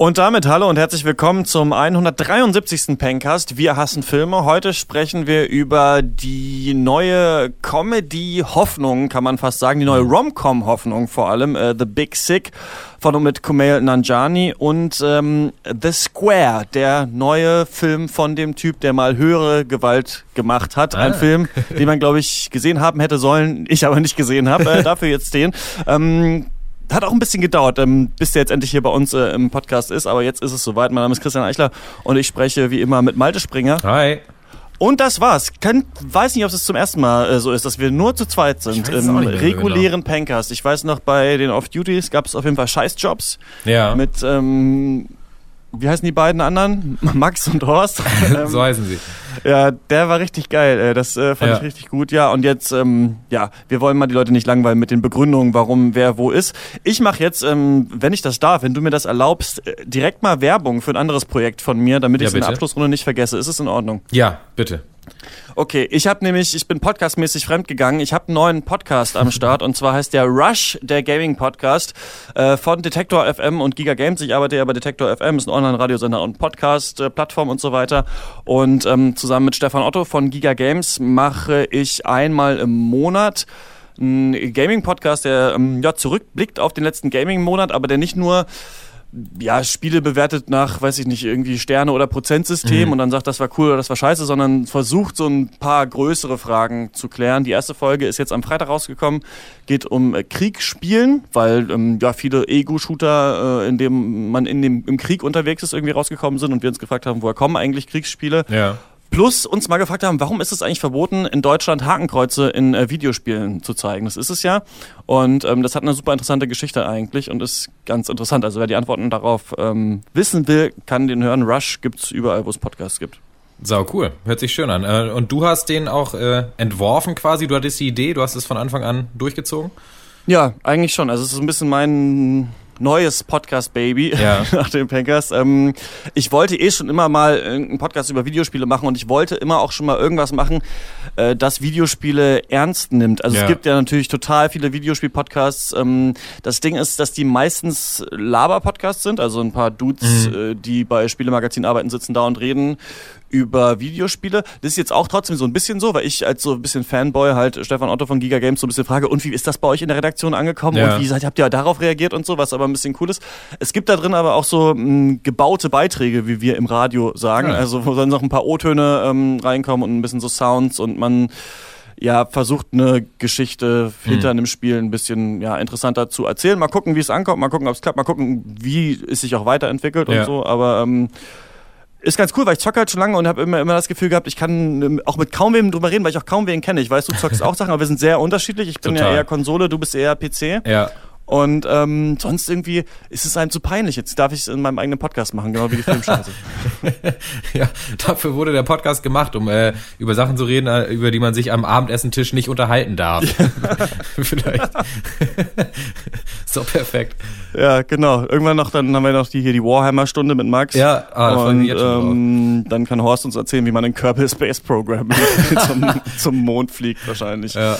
Und damit hallo und herzlich willkommen zum 173. Pencast. Wir hassen Filme. Heute sprechen wir über die neue Comedy-Hoffnung, kann man fast sagen, die neue Rom-Com-Hoffnung vor allem, äh, The Big Sick von und mit Kumail Nanjani und ähm, The Square, der neue Film von dem Typ, der mal höhere Gewalt gemacht hat. Ein Ah. Film, den man, glaube ich, gesehen haben hätte sollen, ich aber nicht gesehen habe. Äh, dafür jetzt den. Ähm, hat auch ein bisschen gedauert, ähm, bis der jetzt endlich hier bei uns äh, im Podcast ist, aber jetzt ist es soweit. Mein Name ist Christian Eichler und ich spreche wie immer mit Malte Springer. Hi. Und das war's. Kann, weiß nicht, ob es zum ersten Mal äh, so ist, dass wir nur zu zweit sind Ich im so regulären Pencast. Ich weiß noch, bei den Off-Duties gab es auf jeden Fall Scheißjobs Ja, mit, ähm, wie heißen die beiden anderen? Max und Horst. ähm, so heißen sie. Ja, der war richtig geil. Äh, Das äh, fand Ja. ich richtig gut. Ja, und jetzt, ähm, ja, wir wollen mal die Leute nicht langweilen mit den Begründungen, warum wer wo ist. Ich mache jetzt, ähm, wenn ich das darf, wenn du mir das erlaubst, äh, direkt mal Werbung für ein anderes Projekt von mir, damit ich Ja, es in der. Abschlussrunde nicht vergesse. Ist es in Ordnung? Ja, bitte. Okay, ich habe nämlich, ich bin podcastmäßig fremdgegangen. Ich habe einen neuen Podcast am Start und zwar heißt der Rush, der Gaming Podcast äh, von Detektor FM und Giga Games. Ich arbeite ja bei Detektor FM, ist ein Online-Radiosender und Podcast-Plattform und so weiter. Und ähm, zusammen mit Stefan Otto von Giga Games mache ich einmal im Monat einen Gaming-Podcast, der ähm, ja, zurückblickt auf den letzten Gaming-Monat, aber der nicht nur ja, Spiele bewertet nach, weiß ich nicht, irgendwie Sterne oder Prozentsystem und dann sagt, das war cool oder das war scheiße, sondern versucht so ein paar größere Fragen zu klären. Die erste Folge ist jetzt am Freitag rausgekommen, geht um äh, Kriegsspielen, weil ähm, ja viele Ego-Shooter, äh, in dem man in dem, im Krieg unterwegs ist, irgendwie rausgekommen sind und wir uns gefragt haben, woher kommen eigentlich Kriegsspiele? Ja. Plus uns mal gefragt haben, warum ist es eigentlich verboten, in Deutschland Hakenkreuze in äh, Videospielen zu zeigen? Das ist es ja. Und ähm, das hat eine super interessante Geschichte eigentlich und ist ganz interessant. Also wer die Antworten darauf ähm, wissen will, kann den hören. Rush gibt's überall, wo es Podcasts gibt. Sau cool. Hört sich schön an. Äh, Und du hast den auch äh, entworfen quasi. Du hattest die Idee, du hast es von Anfang an durchgezogen. Ja, eigentlich schon. Also es ist ein bisschen mein neues Podcast-Baby Ja. nach dem Pankers. Ähm, ich wollte eh schon immer mal einen Podcast über Videospiele machen und ich wollte immer auch schon mal irgendwas machen, äh, das Videospiele ernst nimmt. Also Ja. es gibt ja natürlich total viele Videospiel-Podcasts. Ähm, das Ding ist, dass die meistens Laber-Podcasts sind, also ein paar Dudes, äh, die bei Spielemagazin arbeiten, sitzen da und reden über Videospiele. Das ist jetzt auch trotzdem so ein bisschen so, weil ich als so ein bisschen Fanboy halt Stefan Otto von Giga Games so ein bisschen frage, und wie ist das bei euch in der Redaktion angekommen Ja. und wie seid, habt ihr darauf reagiert und so, was aber ein bisschen cool ist. Es gibt da drin aber auch so mh, gebaute Beiträge, wie wir im Radio sagen, Ja. also wo dann noch ein paar O-Töne ähm, reinkommen und ein bisschen so Sounds und man ja, versucht eine Geschichte hinter einem Spiel ein bisschen ja, interessanter zu erzählen. Mal gucken, wie es ankommt, mal gucken, ob es klappt, mal gucken, wie es sich auch weiterentwickelt Ja. und so. Aber ähm, ist ganz cool, weil ich zocke halt schon lange und habe immer, immer das Gefühl gehabt, ich kann ähm, auch mit kaum wem drüber reden, weil ich auch kaum wen kenne. Ich weiß, du zockst auch Sachen, aber wir sind sehr unterschiedlich. Ich bin ja Total. eher Konsole, du bist eher PC. Ja. Und ähm, sonst irgendwie ist es einem zu peinlich. Jetzt darf ich es in meinem eigenen Podcast machen, genau wie die Filmscheiße. ja, dafür wurde der Podcast gemacht, um äh, über Sachen zu reden, äh, über die man sich am Abendessentisch nicht unterhalten darf. Vielleicht. so perfekt. ja, genau. Irgendwann noch, dann haben wir noch die hier die Warhammer-Stunde mit Max. Ja, ah, und ähm, dann kann Horst uns erzählen, wie man ein Kerbal Space Program zum, zum Mond fliegt wahrscheinlich. Ja.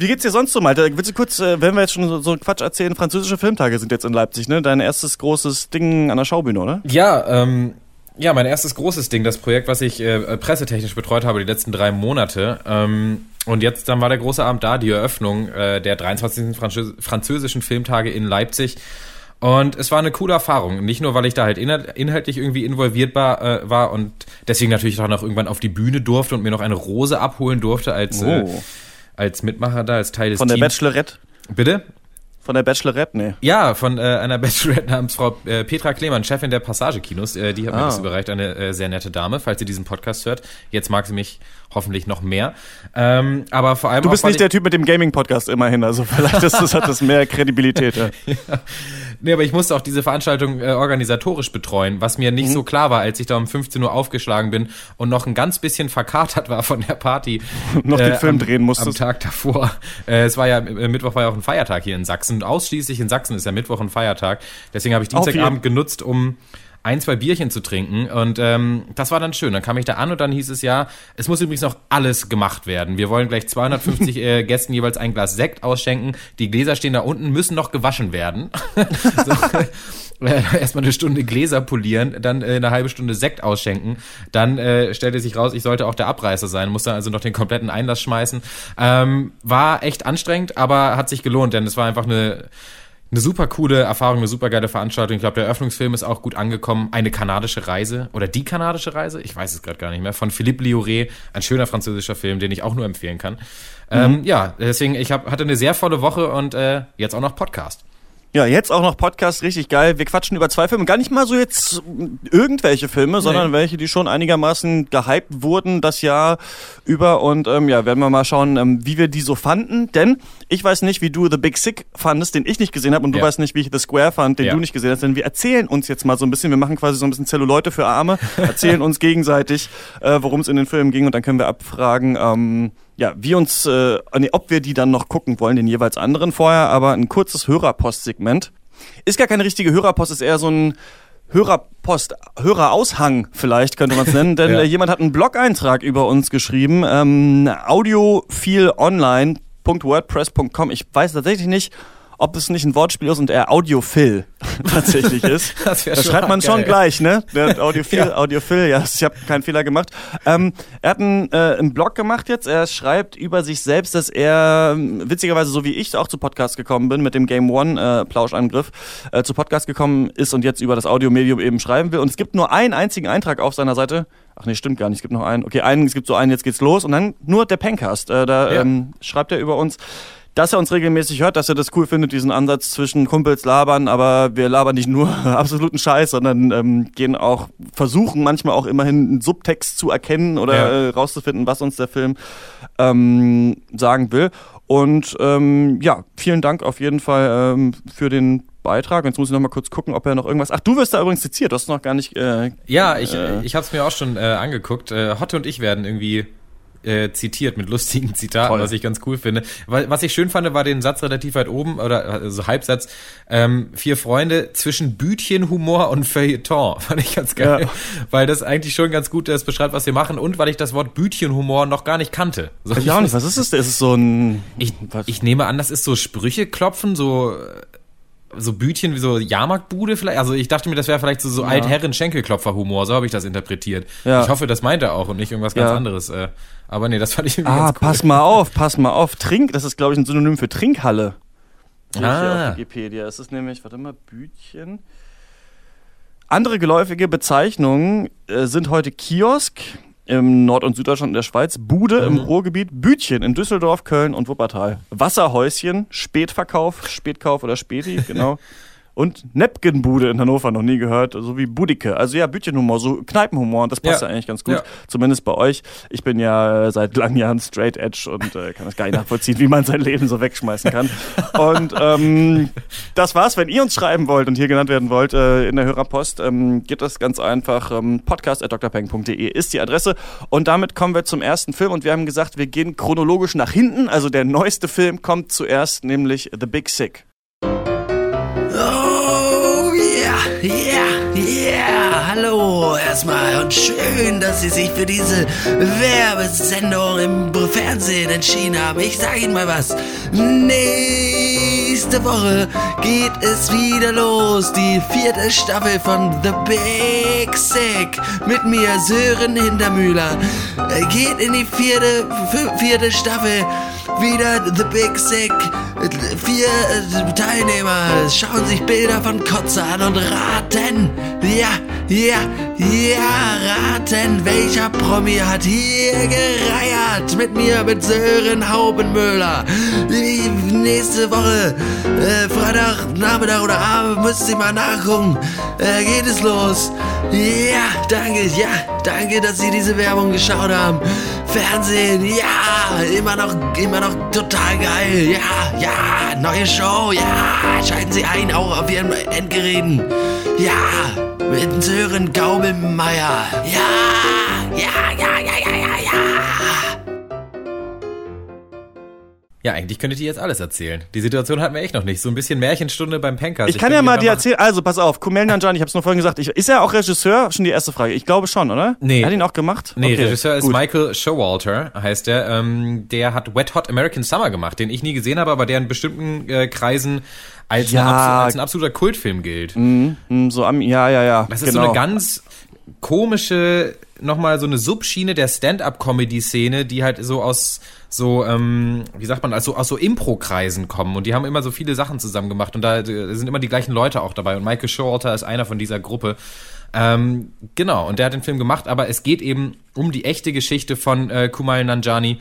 Wie geht's dir sonst so, Malte? Willst du kurz, äh, wenn wir jetzt schon so, so Quatsch erzählen, französische Filmtage sind jetzt in Leipzig, ne? Dein erstes großes Ding an der Schaubühne, oder? Ja, ähm, ja, mein erstes großes Ding, das Projekt, was ich äh, pressetechnisch betreut habe die letzten drei Monate. Ähm, und jetzt dann war der große Abend da, die Eröffnung äh, der 23. Französ französischen Filmtage in Leipzig. Und es war eine coole Erfahrung. Nicht nur, weil ich da halt inhalt inhaltlich irgendwie involviert war, äh, war und deswegen natürlich auch irgendwann auf die Bühne durfte und mir noch eine Rose abholen durfte als, äh, Oh. Als Mitmacher da, als Teil des Von der Teams. Bachelorette? Bitte? Von der Bachelorette? Nee. Ja, von äh, einer Bachelorette namens Frau äh, Petra Klemann, Chefin der Passagekinos. Äh, die hat mir Ah. das überreicht, eine äh, sehr nette Dame, falls sie diesen Podcast hört. Jetzt mag sie mich hoffentlich noch mehr. Ähm, aber vor allem Du bist auch, nicht der Typ mit dem Gaming-Podcast immerhin, also vielleicht ist das, hat das mehr Kredibilität. Ja. Nee, aber ich musste auch diese Veranstaltung äh, organisatorisch betreuen, was mir Mhm. nicht so klar war, als ich da um 15 Uhr aufgeschlagen bin und noch ein ganz bisschen verkatert war von der Party. Noch den Film am, drehen musstest. Am Tag davor. Äh, es war ja, äh, Mittwoch war ja auch ein Feiertag hier in Sachsen. Ausschließlich in Sachsen ist ja Mittwoch ein Feiertag. Deswegen habe ich Dienstagabend genutzt, um ein, zwei Bierchen zu trinken. Und ähm, das war dann schön. Dann kam ich da an und dann hieß es ja, es muss übrigens noch alles gemacht werden. Wir wollen gleich 250 äh, Gästen jeweils ein Glas Sekt ausschenken. Die Gläser stehen da unten, müssen noch gewaschen werden. so, äh, erstmal eine Stunde Gläser polieren, dann äh, eine halbe Stunde Sekt ausschenken. Dann äh, stellte sich raus, ich sollte auch der Abreißer sein, musste also noch den kompletten Einlass schmeißen. Ähm, war echt anstrengend, aber hat sich gelohnt, denn es war einfach eine eine super coole Erfahrung, eine super geile Veranstaltung. Ich glaube, der Eröffnungsfilm ist auch gut angekommen. Eine kanadische Reise oder die kanadische Reise, ich weiß es gerade gar nicht mehr, von Philippe Lioré, ein schöner französischer Film, den ich auch nur empfehlen kann. Ähm, mhm. Ähm, ja, deswegen, ich hab, hatte eine sehr volle Woche und äh, jetzt auch noch Podcast. Ja, jetzt auch noch Podcast, richtig geil. Wir quatschen über zwei Filme. Gar nicht mal so jetzt irgendwelche Filme, sondern nee. welche, die schon einigermaßen gehypt wurden das Jahr über. Und ähm, ja, werden wir mal schauen, ähm, wie wir die so fanden. Denn ich weiß nicht, wie du The Big Sick fandest, den ich nicht gesehen habe. Und du ja. weißt nicht, wie ich The Square fand, den ja. du nicht gesehen hast. Denn wir erzählen uns jetzt mal so ein bisschen. Wir machen quasi so ein bisschen Zelluleute für Arme. Erzählen uns gegenseitig, äh, worum es in den Filmen ging. Und dann können wir abfragen, ähm, ja, wie uns, äh, nee, ob wir die dann noch gucken wollen, den jeweils anderen vorher, aber ein kurzes Hörerpost-Segment. Ist gar keine richtige Hörerpost, ist eher so ein Hörerpost, Höreraushang vielleicht könnte man es nennen, denn ja. Äh, jemand hat einen Blog-Eintrag über uns geschrieben, ähm, audiophilonline.wordpress.com. Ich weiß tatsächlich nicht, ob es nicht ein Wortspiel ist und er Audiophil tatsächlich ist. das, das schreibt man geil. schon gleich, ne? Audiophil, ja. Audiophil, ja, ich habe keinen Fehler gemacht. Ähm, er hat einen, äh, einen Blog gemacht jetzt. Er schreibt über sich selbst, dass er witzigerweise so wie ich auch zu Podcast gekommen bin mit dem Game One äh, äh, zu Podcast gekommen ist und jetzt über das Audiomedium eben schreiben will. Und es gibt nur einen einzigen Eintrag auf seiner Seite. Ach nee, stimmt gar nicht. Es gibt noch einen. Okay, einen, es gibt so einen, jetzt geht's los. Und dann nur der Pencast. Äh, da ja. ähm, schreibt er über uns dass er uns regelmäßig hört, dass er das cool findet, diesen Ansatz zwischen Kumpels labern, aber wir labern nicht nur absoluten Scheiß, sondern ähm, gehen auch, versuchen manchmal auch immerhin einen Subtext zu erkennen oder ja. äh, rauszufinden, was uns der Film ähm, sagen will. Und ähm, ja, vielen Dank auf jeden Fall ähm, für den Beitrag. Jetzt muss ich noch mal kurz gucken, ob er noch irgendwas. Ach, du wirst da übrigens zitiert. Du hast noch gar nicht. Äh, ja, ich, äh, ich habe es mir auch schon äh, angeguckt. Äh, Hotte und ich werden irgendwie äh, zitiert mit lustigen Zitaten, Toll. was ich ganz cool finde. Was ich schön fand, war den Satz relativ weit oben, oder also Halbsatz, ähm, vier Freunde zwischen Bütchen, Humor und Feuilleton. Fand ich ganz geil. Ja. Weil das eigentlich schon ganz gut das beschreibt, was wir machen und weil ich das Wort Bütchenhumor noch gar nicht kannte. So, ich auch nicht. Was ist das? Ist es so ein. Ich, ich nehme an, das ist so Sprüche klopfen, so so Bütchen wie so Jahrmarktbude vielleicht. Also ich dachte mir, das wäre vielleicht so, so ja. Altherren-Schenkelklopfer-Humor, so habe ich das interpretiert. Ja. Ich hoffe, das meint er auch und nicht irgendwas ganz ja. anderes. Äh. Aber nee, das fand ich irgendwie ah, cool. pass mal auf, pass mal auf. Trink, das ist glaube ich ein Synonym für Trinkhalle. Ah. Auf Wikipedia. Es ist nämlich, warte mal, Bütchen. Andere geläufige Bezeichnungen äh, sind heute Kiosk, im Nord- und Süddeutschland und der Schweiz, Bude mhm. im Ruhrgebiet, Bütchen in Düsseldorf, Köln und Wuppertal, Wasserhäuschen, Spätverkauf, Spätkauf oder Späti, genau. Und Nepgenbude in Hannover noch nie gehört, so wie Budike. Also ja, Bütchenhumor, so Kneipenhumor und das passt ja, ja eigentlich ganz gut. Ja. Zumindest bei euch. Ich bin ja seit langen Jahren straight edge und äh, kann das gar nicht nachvollziehen, wie man sein Leben so wegschmeißen kann. und ähm, das war's. Wenn ihr uns schreiben wollt und hier genannt werden wollt äh, in der Hörerpost, ähm, geht das ganz einfach. Ähm, podcast.drpeng.de ist die Adresse. Und damit kommen wir zum ersten Film und wir haben gesagt, wir gehen chronologisch nach hinten. Also der neueste Film kommt zuerst, nämlich The Big Sick. Hallo erstmal und schön, dass Sie sich für diese Werbesendung im Fernsehen entschieden haben. Ich sage Ihnen mal was. Nächste Woche geht es wieder los. Die vierte Staffel von The Big Sick mit mir, Sören Hintermühler. Geht in die vierte, vierte Staffel wieder The Big Sick. Vier äh, Teilnehmer schauen sich Bilder von Kotze an und raten. Ja, ja, ja, raten, welcher Promi hat hier gereiert mit mir, mit Sören Haubenmüller. Nächste Woche, äh, Freitag, Nachmittag oder Abend, müsst ihr mal nachgucken. Äh, geht es los. Ja, danke, ja, danke, dass Sie diese Werbung geschaut haben. Fernsehen, ja, immer noch, immer noch total geil. Ja, ja, neue Show, ja, schalten Sie ein, auch auf Ihren Endgeräten. Ja, mit Sören Gaubelmeier. Ja, ja, ja, ja, ja, ja, ja. Ja, eigentlich könntet ihr jetzt alles erzählen. Die Situation hatten wir echt noch nicht. So ein bisschen Märchenstunde beim Pankers. Ich kann ja mal dir erzählen, also pass auf, Kumail Nanjiani, ich habe es nur vorhin gesagt, ich, ist er auch Regisseur? Schon die erste Frage. Ich glaube schon, oder? Nee. Hat ihn auch gemacht? Nee, Okay, Regisseur ist gut. Michael Showalter, heißt der. Ähm, der hat Wet Hot American Summer gemacht, den ich nie gesehen habe, aber der in bestimmten äh, Kreisen als, Ja. ein, abso- als ein absoluter Kultfilm gilt. Hm, So am, ja, ja, ja. Das ist genau. so eine ganz komische, nochmal so eine Subschiene der Stand-up-Comedy-Szene, die halt so aus so, ähm, wie sagt man, also aus so Impro-Kreisen kommen und die haben immer so viele Sachen zusammen gemacht und da äh, sind immer die gleichen Leute auch dabei und Michael Showalter ist einer von dieser Gruppe. Ähm, genau, und der hat den Film gemacht, aber es geht eben um die echte Geschichte von äh, Kumail Nanjiani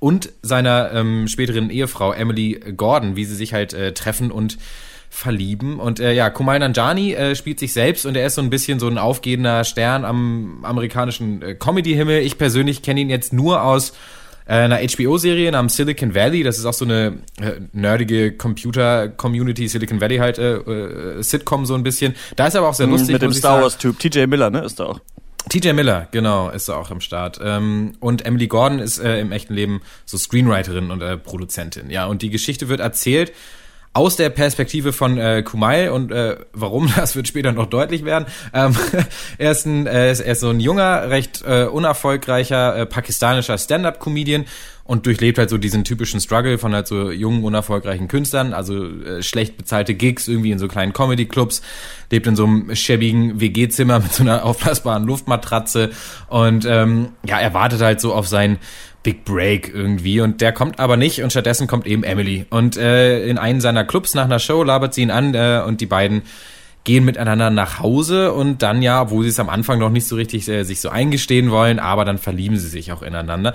und seiner ähm, späteren Ehefrau Emily Gordon, wie sie sich halt äh, treffen und verlieben. Und äh, ja, Kumail Nanjiani äh, spielt sich selbst und er ist so ein bisschen so ein aufgehender Stern am amerikanischen äh, Comedy-Himmel. Ich persönlich kenne ihn jetzt nur aus äh, einer HBO-Serie namens Silicon Valley. Das ist auch so eine äh, nerdige Computer-Community, Silicon Valley halt, äh, äh, Sitcom so ein bisschen. Da ist er aber auch sehr lustig. Hm, Mit dem Star. Wars-Typ. TJ Miller, ne, ist da auch. TJ Miller, genau, ist auch im Start. Ähm, und Emily Gordon ist äh, im echten Leben so Screenwriterin und äh, Produzentin. Ja, und die Geschichte wird erzählt aus der Perspektive von äh, Kumail und äh, warum, das wird später noch deutlich werden. Ähm, er, ist ein, äh, er ist so ein junger, recht äh, unerfolgreicher äh, pakistanischer Stand-up-Comedian und durchlebt halt so diesen typischen Struggle von halt so jungen, unerfolgreichen Künstlern, also äh, schlecht bezahlte Gigs irgendwie in so kleinen Comedy-Clubs, lebt in so einem schäbigen WG-Zimmer mit so einer aufblasbaren Luftmatratze und ähm, ja, er wartet halt so auf sein Big Break irgendwie und der kommt aber nicht und stattdessen kommt eben Emily und äh, in einen seiner Clubs nach einer Show labert sie ihn an äh, und die beiden gehen miteinander nach Hause und dann ja, wo sie es am Anfang noch nicht so richtig äh, sich so eingestehen wollen, aber dann verlieben sie sich auch ineinander.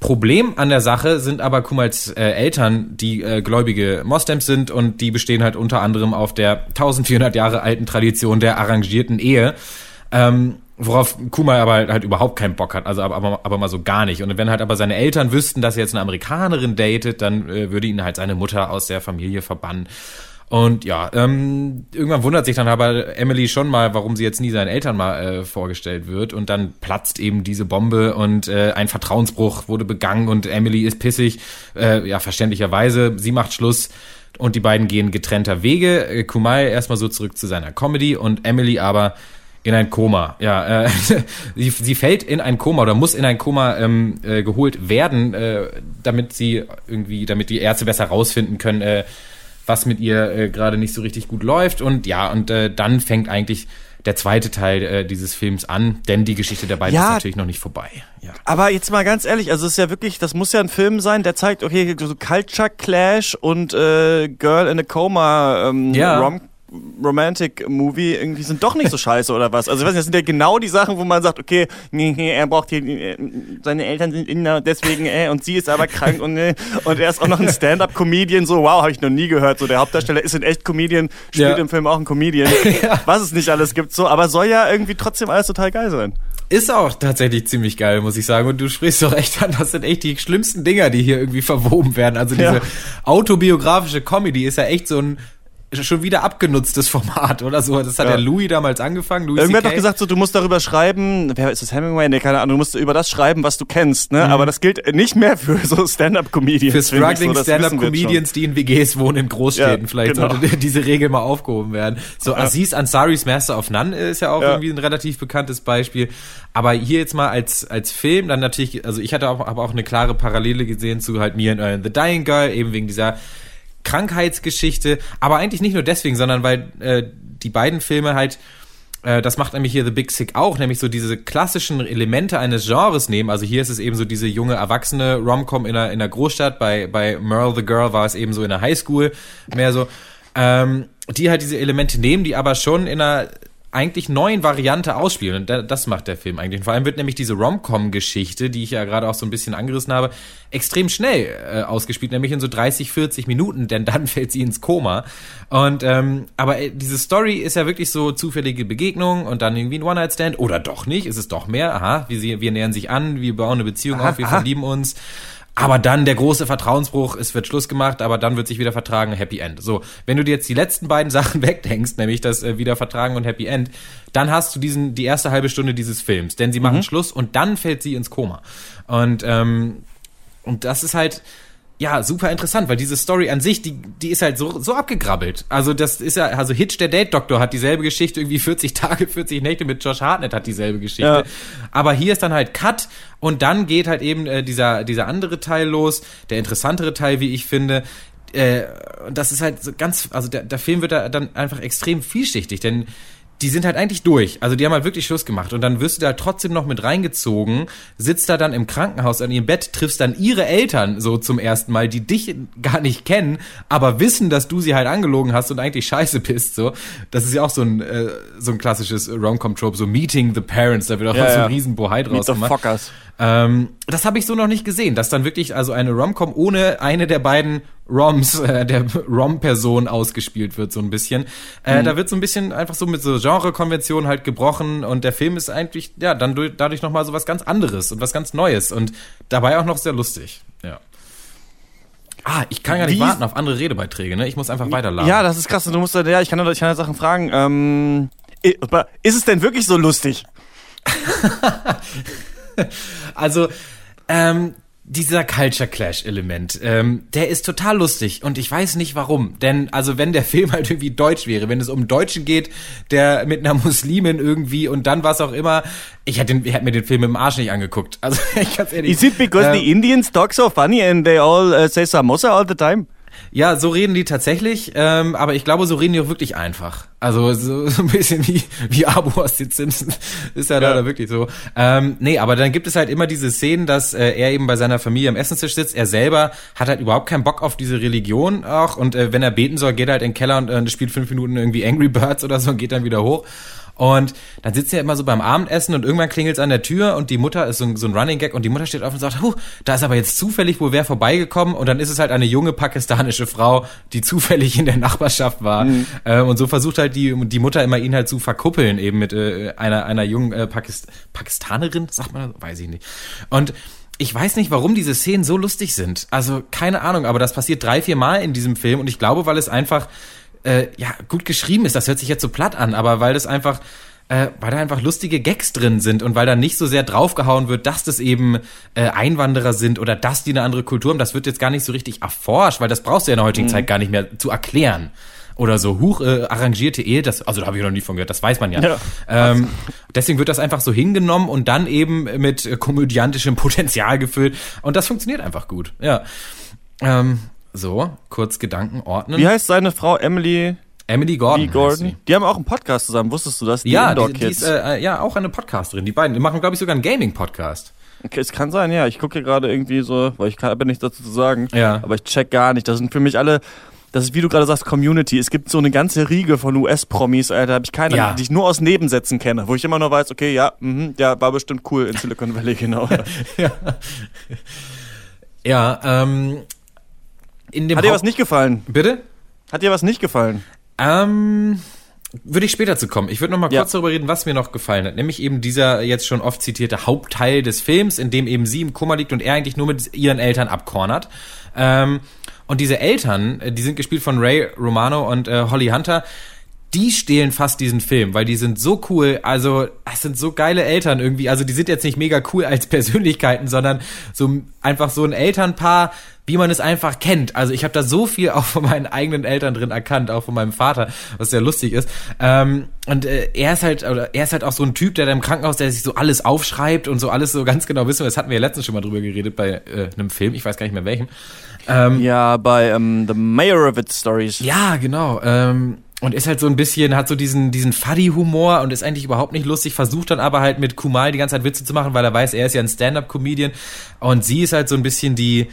Problem an der Sache sind aber Kumals äh, Eltern, die äh, gläubige Moslems sind und die bestehen halt unter anderem auf der 1400 Jahre alten Tradition der arrangierten Ehe. Ähm, worauf Kumal aber halt, überhaupt keinen Bock hat, also aber, aber, aber mal so gar nicht. Und wenn halt aber seine Eltern wüssten, dass er jetzt eine Amerikanerin datet, dann äh, würde ihn halt seine Mutter aus der Familie verbannen. Und ja, ähm, irgendwann wundert sich dann aber Emily schon mal, warum sie jetzt nie seinen Eltern mal äh, vorgestellt wird. Und dann platzt eben diese Bombe und äh, ein Vertrauensbruch wurde begangen und Emily ist pissig, äh, ja, verständlicherweise. Sie macht Schluss und die beiden gehen getrennter Wege. Äh, Kumail erstmal so zurück zu seiner Comedy und Emily aber in ein Koma. Ja, äh, sie, sie fällt in ein Koma oder muss in ein Koma ähm, äh, geholt werden, äh, damit sie irgendwie, damit die Ärzte besser rausfinden können, äh, was mit ihr äh, gerade nicht so richtig gut läuft. Und ja, und äh, dann fängt eigentlich der zweite Teil äh, dieses Films an, denn die Geschichte der beiden Ja. ist natürlich noch nicht vorbei. Ja. Aber jetzt mal ganz ehrlich, also es ist ja wirklich, das muss ja ein Film sein, der zeigt, okay, so Culture Clash und äh, Girl in a Coma ähm, Ja. Rom Romantic Movie irgendwie sind doch nicht so scheiße oder was? Also ich weiß nicht, das sind ja genau die Sachen, wo man sagt, okay, nee, nee, er braucht hier, äh, seine Eltern sind Inder, deswegen, äh, und sie ist aber krank und äh, und er ist auch noch ein Stand-up-Comedian, so wow, habe ich noch nie gehört. So der Hauptdarsteller ist ein echt Comedian, spielt Ja. im Film auch ein Comedian, was es nicht alles gibt, so, aber soll ja irgendwie trotzdem alles total geil sein. Ist auch tatsächlich ziemlich geil, muss ich sagen. Und du sprichst doch echt an, das sind echt die schlimmsten Dinger, die hier irgendwie verwoben werden. Also diese Ja. autobiografische Comedy ist ja echt so ein schon wieder abgenutztes Format oder so. Das hat Ja. der Louis damals angefangen. Louis Irgendwer hat doch gesagt, so, du musst darüber schreiben, wer ist das, Hemingway? Nee, keine Ahnung, du musst über das schreiben, was du kennst, ne? Aber das gilt nicht mehr für so Stand-Up-Comedians. für struggling so, Stand-Up-Comedians, die in WGs wohnen in Großstädten. Ja, Vielleicht genau. sollte diese Regel mal aufgehoben werden. So Aziz Ansaris Master of None ist ja auch Ja. irgendwie ein relativ bekanntes Beispiel. Aber hier jetzt mal als, als Film, dann natürlich, also ich hatte auch, aber auch eine klare Parallele gesehen zu halt mir in The Dying Girl, eben wegen dieser Krankheitsgeschichte, aber eigentlich nicht nur deswegen, sondern weil äh, die beiden Filme halt äh, das macht nämlich hier The Big Sick auch, nämlich so diese klassischen Elemente eines Genres nehmen. Also hier ist es eben so diese junge erwachsene Rom-Com in einer, in einer Großstadt. Bei, bei Merle the Girl war es eben so in der Highschool mehr so. Ähm, die halt diese Elemente nehmen, die aber schon in einer eigentlich neuen Variante ausspielen. Und da- das macht der Film eigentlich. Und vor allem wird nämlich diese Rom-Com-Geschichte, die ich ja gerade auch so ein bisschen angerissen habe, extrem schnell äh, ausgespielt, nämlich in so 30, 40 Minuten, denn dann fällt sie ins Koma. Und ähm, aber äh, diese Story ist ja wirklich so zufällige Begegnung und dann irgendwie ein One-Night-Stand oder doch nicht, ist es doch mehr. Aha, wir, sie- wir nähern sich an, wir bauen eine Beziehung Aha, auf, wir aha. verlieben uns. Aber dann der große Vertrauensbruch, es wird Schluss gemacht, aber dann wird sich wieder vertragen, Happy End. So, wenn du dir jetzt die letzten beiden Sachen wegdenkst, nämlich das äh, wieder vertragen und Happy End, dann hast du diesen die erste halbe Stunde dieses Films, denn sie machen Schluss und dann fällt sie ins Koma. Und ähm, und das ist halt ja, super interessant, weil diese Story an sich, die, die ist halt so, so abgegrabbelt. Also das ist ja, also Hitch, der Date-Doktor, hat dieselbe Geschichte, irgendwie 40 Tage, 40 Nächte mit Josh Hartnett hat dieselbe Geschichte. Ja. Aber hier ist dann halt Cut und dann geht halt eben äh, dieser, dieser andere Teil los, der interessantere Teil, wie ich finde. Äh, das ist halt so ganz, also der, der Film wird da dann einfach extrem vielschichtig, denn die sind halt eigentlich durch. Also die haben halt wirklich Schluss gemacht. Und dann wirst du da trotzdem noch mit reingezogen, sitzt da dann im Krankenhaus an ihrem Bett, triffst dann ihre Eltern so zum ersten Mal, die dich gar nicht kennen, aber wissen, dass du sie halt angelogen hast und eigentlich scheiße bist. So, Das ist ja auch so ein, äh, so ein klassisches Rom-Com-Trope, so Meeting the Parents, da wird auch ja, so ein ja. riesen Bohai draus Meet gemacht. Fuckers. Ähm, das habe ich so noch nicht gesehen, dass dann wirklich also eine Rom-Com ohne eine der beiden Roms, äh, der Rom-Person ausgespielt wird, so ein bisschen. Äh, mhm. Da wird so ein bisschen einfach so mit so Genre-Konventionen halt gebrochen und der Film ist eigentlich, ja, dann durch, dadurch nochmal so was ganz anderes und was ganz Neues und dabei auch noch sehr lustig, ja. Ah, ich kann gar nicht Wie? warten auf andere Redebeiträge, ne? Ich muss einfach weiterladen. Ja, das ist krass. Du musst, ja, ich kann, ich kann ja Sachen fragen. Ähm, ist es denn wirklich so lustig? also, ähm, dieser Culture Clash Element, ähm, der ist total lustig und ich weiß nicht warum. Denn also wenn der Film halt irgendwie deutsch wäre, wenn es um Deutschen geht, der mit einer Muslimin irgendwie und dann was auch immer, ich hätte, ich hätte mir den Film im Arsch nicht angeguckt. Also ich ganz ehrlich. Is it because ähm, the Indians talk so funny and they all uh, say samosa all the time? Ja, so reden die tatsächlich, ähm, aber ich glaube, so reden die auch wirklich einfach. Also so, so ein bisschen wie, wie Abo aus den Simpsons. Ist ja, ja. leider wirklich so. Ähm, nee, aber dann gibt es halt immer diese Szenen, dass äh, er eben bei seiner Familie am Essenstisch sitzt. Er selber hat halt überhaupt keinen Bock auf diese Religion auch. Und äh, wenn er beten soll, geht er halt in den Keller und äh, spielt fünf Minuten irgendwie Angry Birds oder so und geht dann wieder hoch. Und dann sitzt er immer so beim Abendessen und irgendwann klingelt es an der Tür und die Mutter ist so ein, so ein Running Gag und die Mutter steht auf und sagt, huh, da ist aber jetzt zufällig wohl wer vorbeigekommen und dann ist es halt eine junge pakistanische Frau, die zufällig in der Nachbarschaft war. Mhm. Ähm, und so versucht halt die, die Mutter immer ihn halt zu verkuppeln eben mit äh, einer, einer jungen äh, Pakist Pakistanerin, sagt man, weiß ich nicht. Und ich weiß nicht, warum diese Szenen so lustig sind. Also keine Ahnung, aber das passiert drei, vier Mal in diesem Film und ich glaube, weil es einfach äh, ja gut geschrieben ist. Das hört sich jetzt so platt an, aber weil das einfach äh, weil da einfach lustige Gags drin sind und weil da nicht so sehr draufgehauen wird, dass das eben äh, Einwanderer sind oder dass die eine andere Kultur haben. Das wird jetzt gar nicht so richtig erforscht, weil das brauchst du ja in der heutigen mhm. Zeit gar nicht mehr zu erklären. Oder so hoch äh, arrangierte Ehe, das, also da habe ich noch nie von gehört, das weiß man ja. ja. Ähm, deswegen wird das einfach so hingenommen und dann eben mit komödiantischem Potenzial gefüllt. Und das funktioniert einfach gut. Ja. Ähm, so, kurz Gedanken ordnen. Wie heißt seine Frau Emily? Emily Gordon. Gordon. Die haben auch einen Podcast zusammen, wusstest du das? Die ja, die, die ist äh, ja auch eine Podcasterin. Die beiden die machen, glaube ich, sogar einen Gaming-Podcast. Okay, es kann sein, ja. Ich gucke hier gerade irgendwie so, weil ich habe nichts dazu zu sagen. Ja. Aber ich check gar nicht. Das sind für mich alle, das ist wie du gerade sagst, Community. Es gibt so eine ganze Riege von US-Promis, da habe ich keine, ja. die ich nur aus Nebensätzen kenne, wo ich immer nur weiß, okay, ja, mh, ja, war bestimmt cool in Silicon Valley, genau. ja. ja, ähm, in dem Hat dir was nicht gefallen? Bitte? Hat dir was nicht gefallen? Ähm, würde ich später zu kommen. Ich würde noch mal ja. kurz darüber reden, was mir noch gefallen hat. Nämlich eben dieser jetzt schon oft zitierte Hauptteil des Films, in dem eben sie im Kummer liegt und er eigentlich nur mit ihren Eltern abkornert. Ähm, und diese Eltern, äh, die sind gespielt von Ray Romano und äh, Holly Hunter, die stehlen fast diesen Film, weil die sind so cool, also es sind so geile Eltern irgendwie, also die sind jetzt nicht mega cool als Persönlichkeiten, sondern so einfach so ein Elternpaar, wie man es einfach kennt. Also ich habe da so viel auch von meinen eigenen Eltern drin erkannt, auch von meinem Vater, was sehr lustig ist. Ähm, und äh, er ist halt, oder er ist halt auch so ein Typ, der da im Krankenhaus, der sich so alles aufschreibt und so alles so ganz genau wissen. Das hatten wir ja letztens schon mal drüber geredet bei äh, einem Film, ich weiß gar nicht mehr welchem. Ähm, ja, bei ähm, The Mayor of It Stories. Ja, genau. Ähm, und ist halt so ein bisschen, hat so diesen, diesen Fuddy-Humor und ist eigentlich überhaupt nicht lustig, versucht dann aber halt mit Kumal die ganze Zeit Witze zu machen, weil er weiß, er ist ja ein Stand-Up-Comedian. Und sie ist halt so ein bisschen die,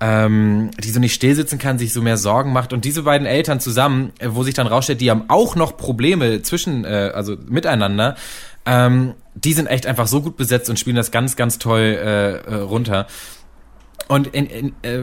ähm, die so nicht still sitzen kann, sich so mehr Sorgen macht. Und diese beiden Eltern zusammen, äh, wo sich dann rausstellt, die haben auch noch Probleme zwischen, äh, also miteinander, ähm, die sind echt einfach so gut besetzt und spielen das ganz, ganz toll äh, äh, runter. Und in, in, äh,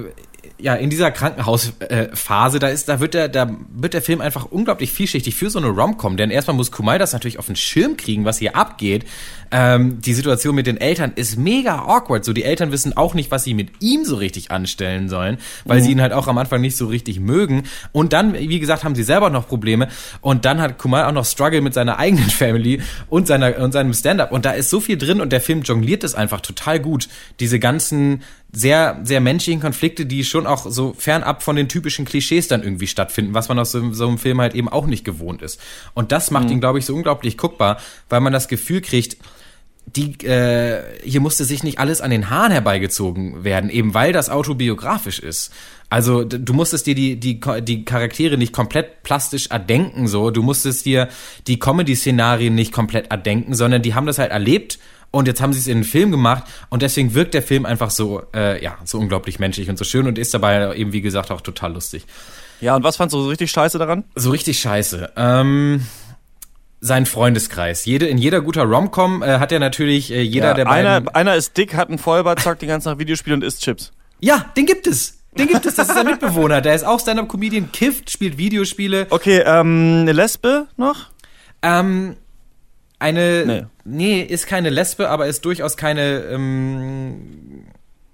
ja, in dieser Krankenhausphase, äh, da ist, da wird der, da wird der Film einfach unglaublich vielschichtig für so eine Romcom, denn erstmal muss Kumai das natürlich auf den Schirm kriegen, was hier abgeht. Ähm, die Situation mit den Eltern ist mega awkward. So, die Eltern wissen auch nicht, was sie mit ihm so richtig anstellen sollen, weil mhm. sie ihn halt auch am Anfang nicht so richtig mögen. Und dann, wie gesagt, haben sie selber noch Probleme. Und dann hat Kumai auch noch Struggle mit seiner eigenen Family und seiner, und seinem Stand-up. Und da ist so viel drin und der Film jongliert es einfach total gut. Diese ganzen, sehr, sehr menschlichen Konflikte, die schon auch so fernab von den typischen Klischees dann irgendwie stattfinden, was man aus so, so einem Film halt eben auch nicht gewohnt ist. Und das macht ihn, glaube ich, so unglaublich guckbar, weil man das Gefühl kriegt, die, äh, hier musste sich nicht alles an den Haaren herbeigezogen werden, eben weil das autobiografisch ist. Also du musstest dir die, die, die Charaktere nicht komplett plastisch erdenken, so. Du musstest dir die Comedy-Szenarien nicht komplett erdenken, sondern die haben das halt erlebt und jetzt haben sie es in einen Film gemacht und deswegen wirkt der Film einfach so, äh, ja, so unglaublich menschlich und so schön und ist dabei eben, wie gesagt, auch total lustig. Ja, und was fandst du so richtig scheiße daran? So richtig scheiße. Ähm, sein Freundeskreis. Jede, in jeder guter Romcom äh, hat er natürlich äh, jeder Ja, der beiden. einer, einer ist dick, hat einen Vollbart, zockt die ganze Nacht Videospiele und isst Chips. Ja, den gibt es. Den gibt es. Das ist ein Mitbewohner. Der ist auch Stand-up-Comedian, kifft, spielt Videospiele. Okay, ähm, eine Lesbe noch? Ähm, eine, Nee. nee. ist keine Lesbe, aber ist durchaus keine, ähm,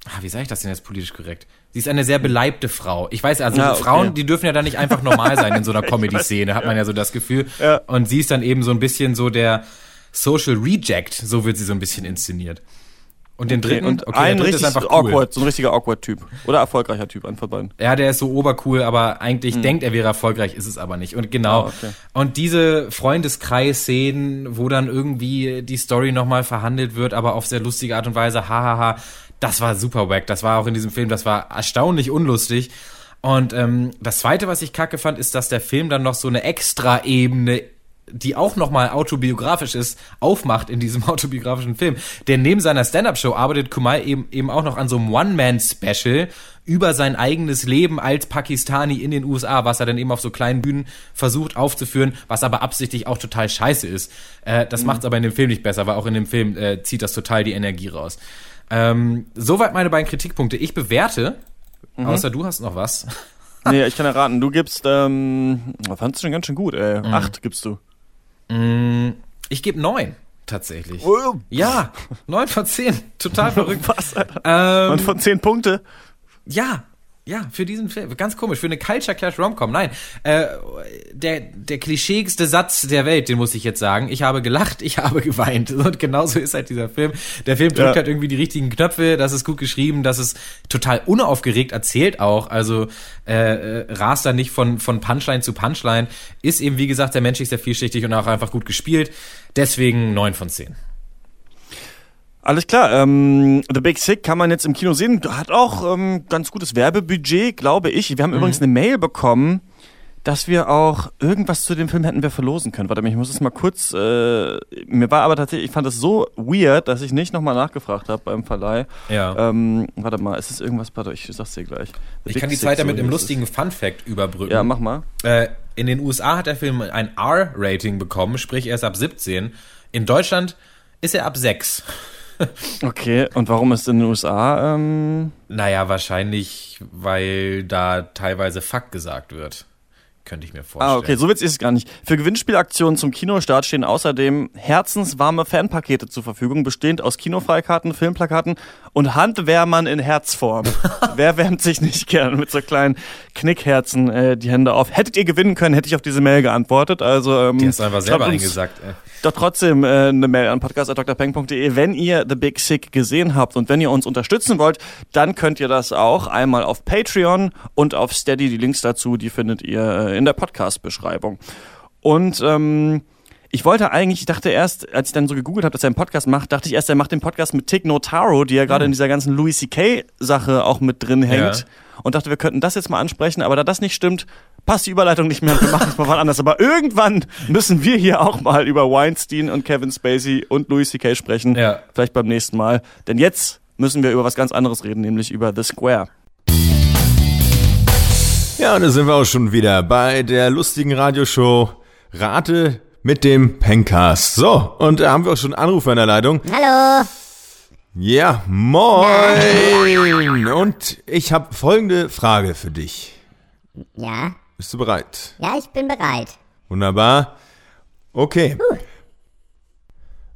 ah, wie sage ich das denn jetzt politisch korrekt? Sie ist eine sehr beleibte Frau. Ich weiß, also Ah, okay. Frauen, die dürfen ja dann nicht einfach normal sein in so einer Comedy-Szene, hat man ja so das Gefühl. Ja. Und sie ist dann eben so ein bisschen so der Social Reject, so wird sie so ein bisschen inszeniert. Und den dritten, und okay, ein richtig ist einfach cool. awkward, so ein richtiger awkward-Typ. Oder erfolgreicher Typ, ein von beiden. Ja, der ist so obercool, aber eigentlich denkt er wäre erfolgreich, ist es aber nicht. Und genau. Ah, okay. Und diese Freundeskreis-Szenen, wo dann irgendwie die Story nochmal verhandelt wird, aber auf sehr lustige Art und Weise, hahaha, das war super wack. Das war auch in diesem Film, das war erstaunlich unlustig. Und ähm, das Zweite, was ich kacke fand, ist, dass der Film dann noch so eine Extra-Ebene die auch nochmal autobiografisch ist, aufmacht in diesem autobiografischen Film. Denn neben seiner Stand-Up-Show arbeitet Kumail eben, eben auch noch an so einem One-Man-Special über sein eigenes Leben als Pakistani in den USA, was er dann eben auf so kleinen Bühnen versucht aufzuführen, was aber absichtlich auch total scheiße ist. Äh, das macht es aber in dem Film nicht besser, weil auch in dem Film äh, zieht das total die Energie raus. Ähm, soweit meine beiden Kritikpunkte. Ich bewerte, außer du hast noch was. Nee, ich kann erraten, du gibst, ähm, fandst du schon ganz schön gut, ey. Mhm. Acht gibst du. Ich gebe neun, tatsächlich. Ja, neun von zehn. Total verrückt. Was? Ähm, Und von zehn Punkte? ja, ja, für diesen Film. Ganz komisch, für eine Culture Clash Romcom. Nein, äh, der, der klischeeigste Satz der Welt, den muss ich jetzt sagen. Ich habe gelacht, ich habe geweint. Und genauso ist halt dieser Film. Der Film drückt Ja. halt irgendwie die richtigen Knöpfe, das ist gut geschrieben, das ist total unaufgeregt erzählt auch. Also äh, äh, rast da nicht von, von Punchline zu Punchline. Ist eben, wie gesagt, der Mensch ist sehr vielschichtig und auch einfach gut gespielt. Deswegen neun von zehn. Alles klar, ähm, The Big Sick kann man jetzt im Kino sehen. Hat auch ähm, ganz gutes Werbebudget, glaube ich. Wir haben übrigens eine Mail bekommen, dass wir auch irgendwas zu dem Film hätten wir verlosen können. Warte mal, ich muss es mal kurz. Äh, mir war aber tatsächlich, ich fand das so weird, dass ich nicht nochmal nachgefragt habe beim Verleih. Ja. Ähm, warte mal, ist es irgendwas? Warte, ich sag's dir gleich. The Ich Big kann die Sick, Zeit so damit einem hieß es. lustigen Fun Fact überbrücken. Ja, mach mal. Äh, in den USA hat der Film ein R-Rating bekommen, sprich er ist ab 17. In Deutschland ist er ab 6. Okay, und warum ist in den USA? Ähm, Naja, wahrscheinlich, weil da teilweise Fuck gesagt wird. Könnte ich mir vorstellen. Ah, okay, so witzig ist es gar nicht. Für Gewinnspielaktionen zum Kinostart stehen außerdem herzenswarme Fanpakete zur Verfügung, bestehend aus Kinofreikarten, Filmplakaten und Handwärmern in Herzform. Wer wärmt sich nicht gern mit so kleinen Knickherzen äh, die Hände auf? Hättet ihr gewinnen können, hätte ich auf diese Mail geantwortet. Also, ähm, Die hast du einfach selber eingesagt. ey. Doch trotzdem äh, eine Mail an podcast.drpeng.de, wenn ihr The Big Sick gesehen habt und wenn ihr uns unterstützen wollt, dann könnt ihr das auch einmal auf Patreon und auf Steady. Die Links dazu, die findet ihr äh, in der Podcast-Beschreibung. Und ähm, ich wollte eigentlich, ich dachte erst, als ich dann so gegoogelt habe, dass er einen Podcast macht, dachte ich erst, er macht den Podcast mit Tig Notaro, die ja gerade in dieser ganzen Louis C.K.-Sache auch mit drin hängt. Ja. Und dachte, wir könnten das jetzt mal ansprechen, aber da das nicht stimmt, passt die Überleitung nicht mehr und wir machen es mal wann anders. Aber irgendwann müssen wir hier auch mal über Weinstein und Kevin Spacey und Louis C.K. sprechen. Ja. Vielleicht beim nächsten Mal. Denn jetzt müssen wir über was ganz anderes reden, nämlich über The Square. Ja, da sind wir auch schon wieder bei der lustigen Radioshow Rate mit dem Pencast. So, und da haben wir auch schon einen Anrufer in der Leitung. Hallo. Ja, moin. Und ich habe folgende Frage für dich. Ja, Bist du bereit? ja, ich bin bereit. Wunderbar. Okay.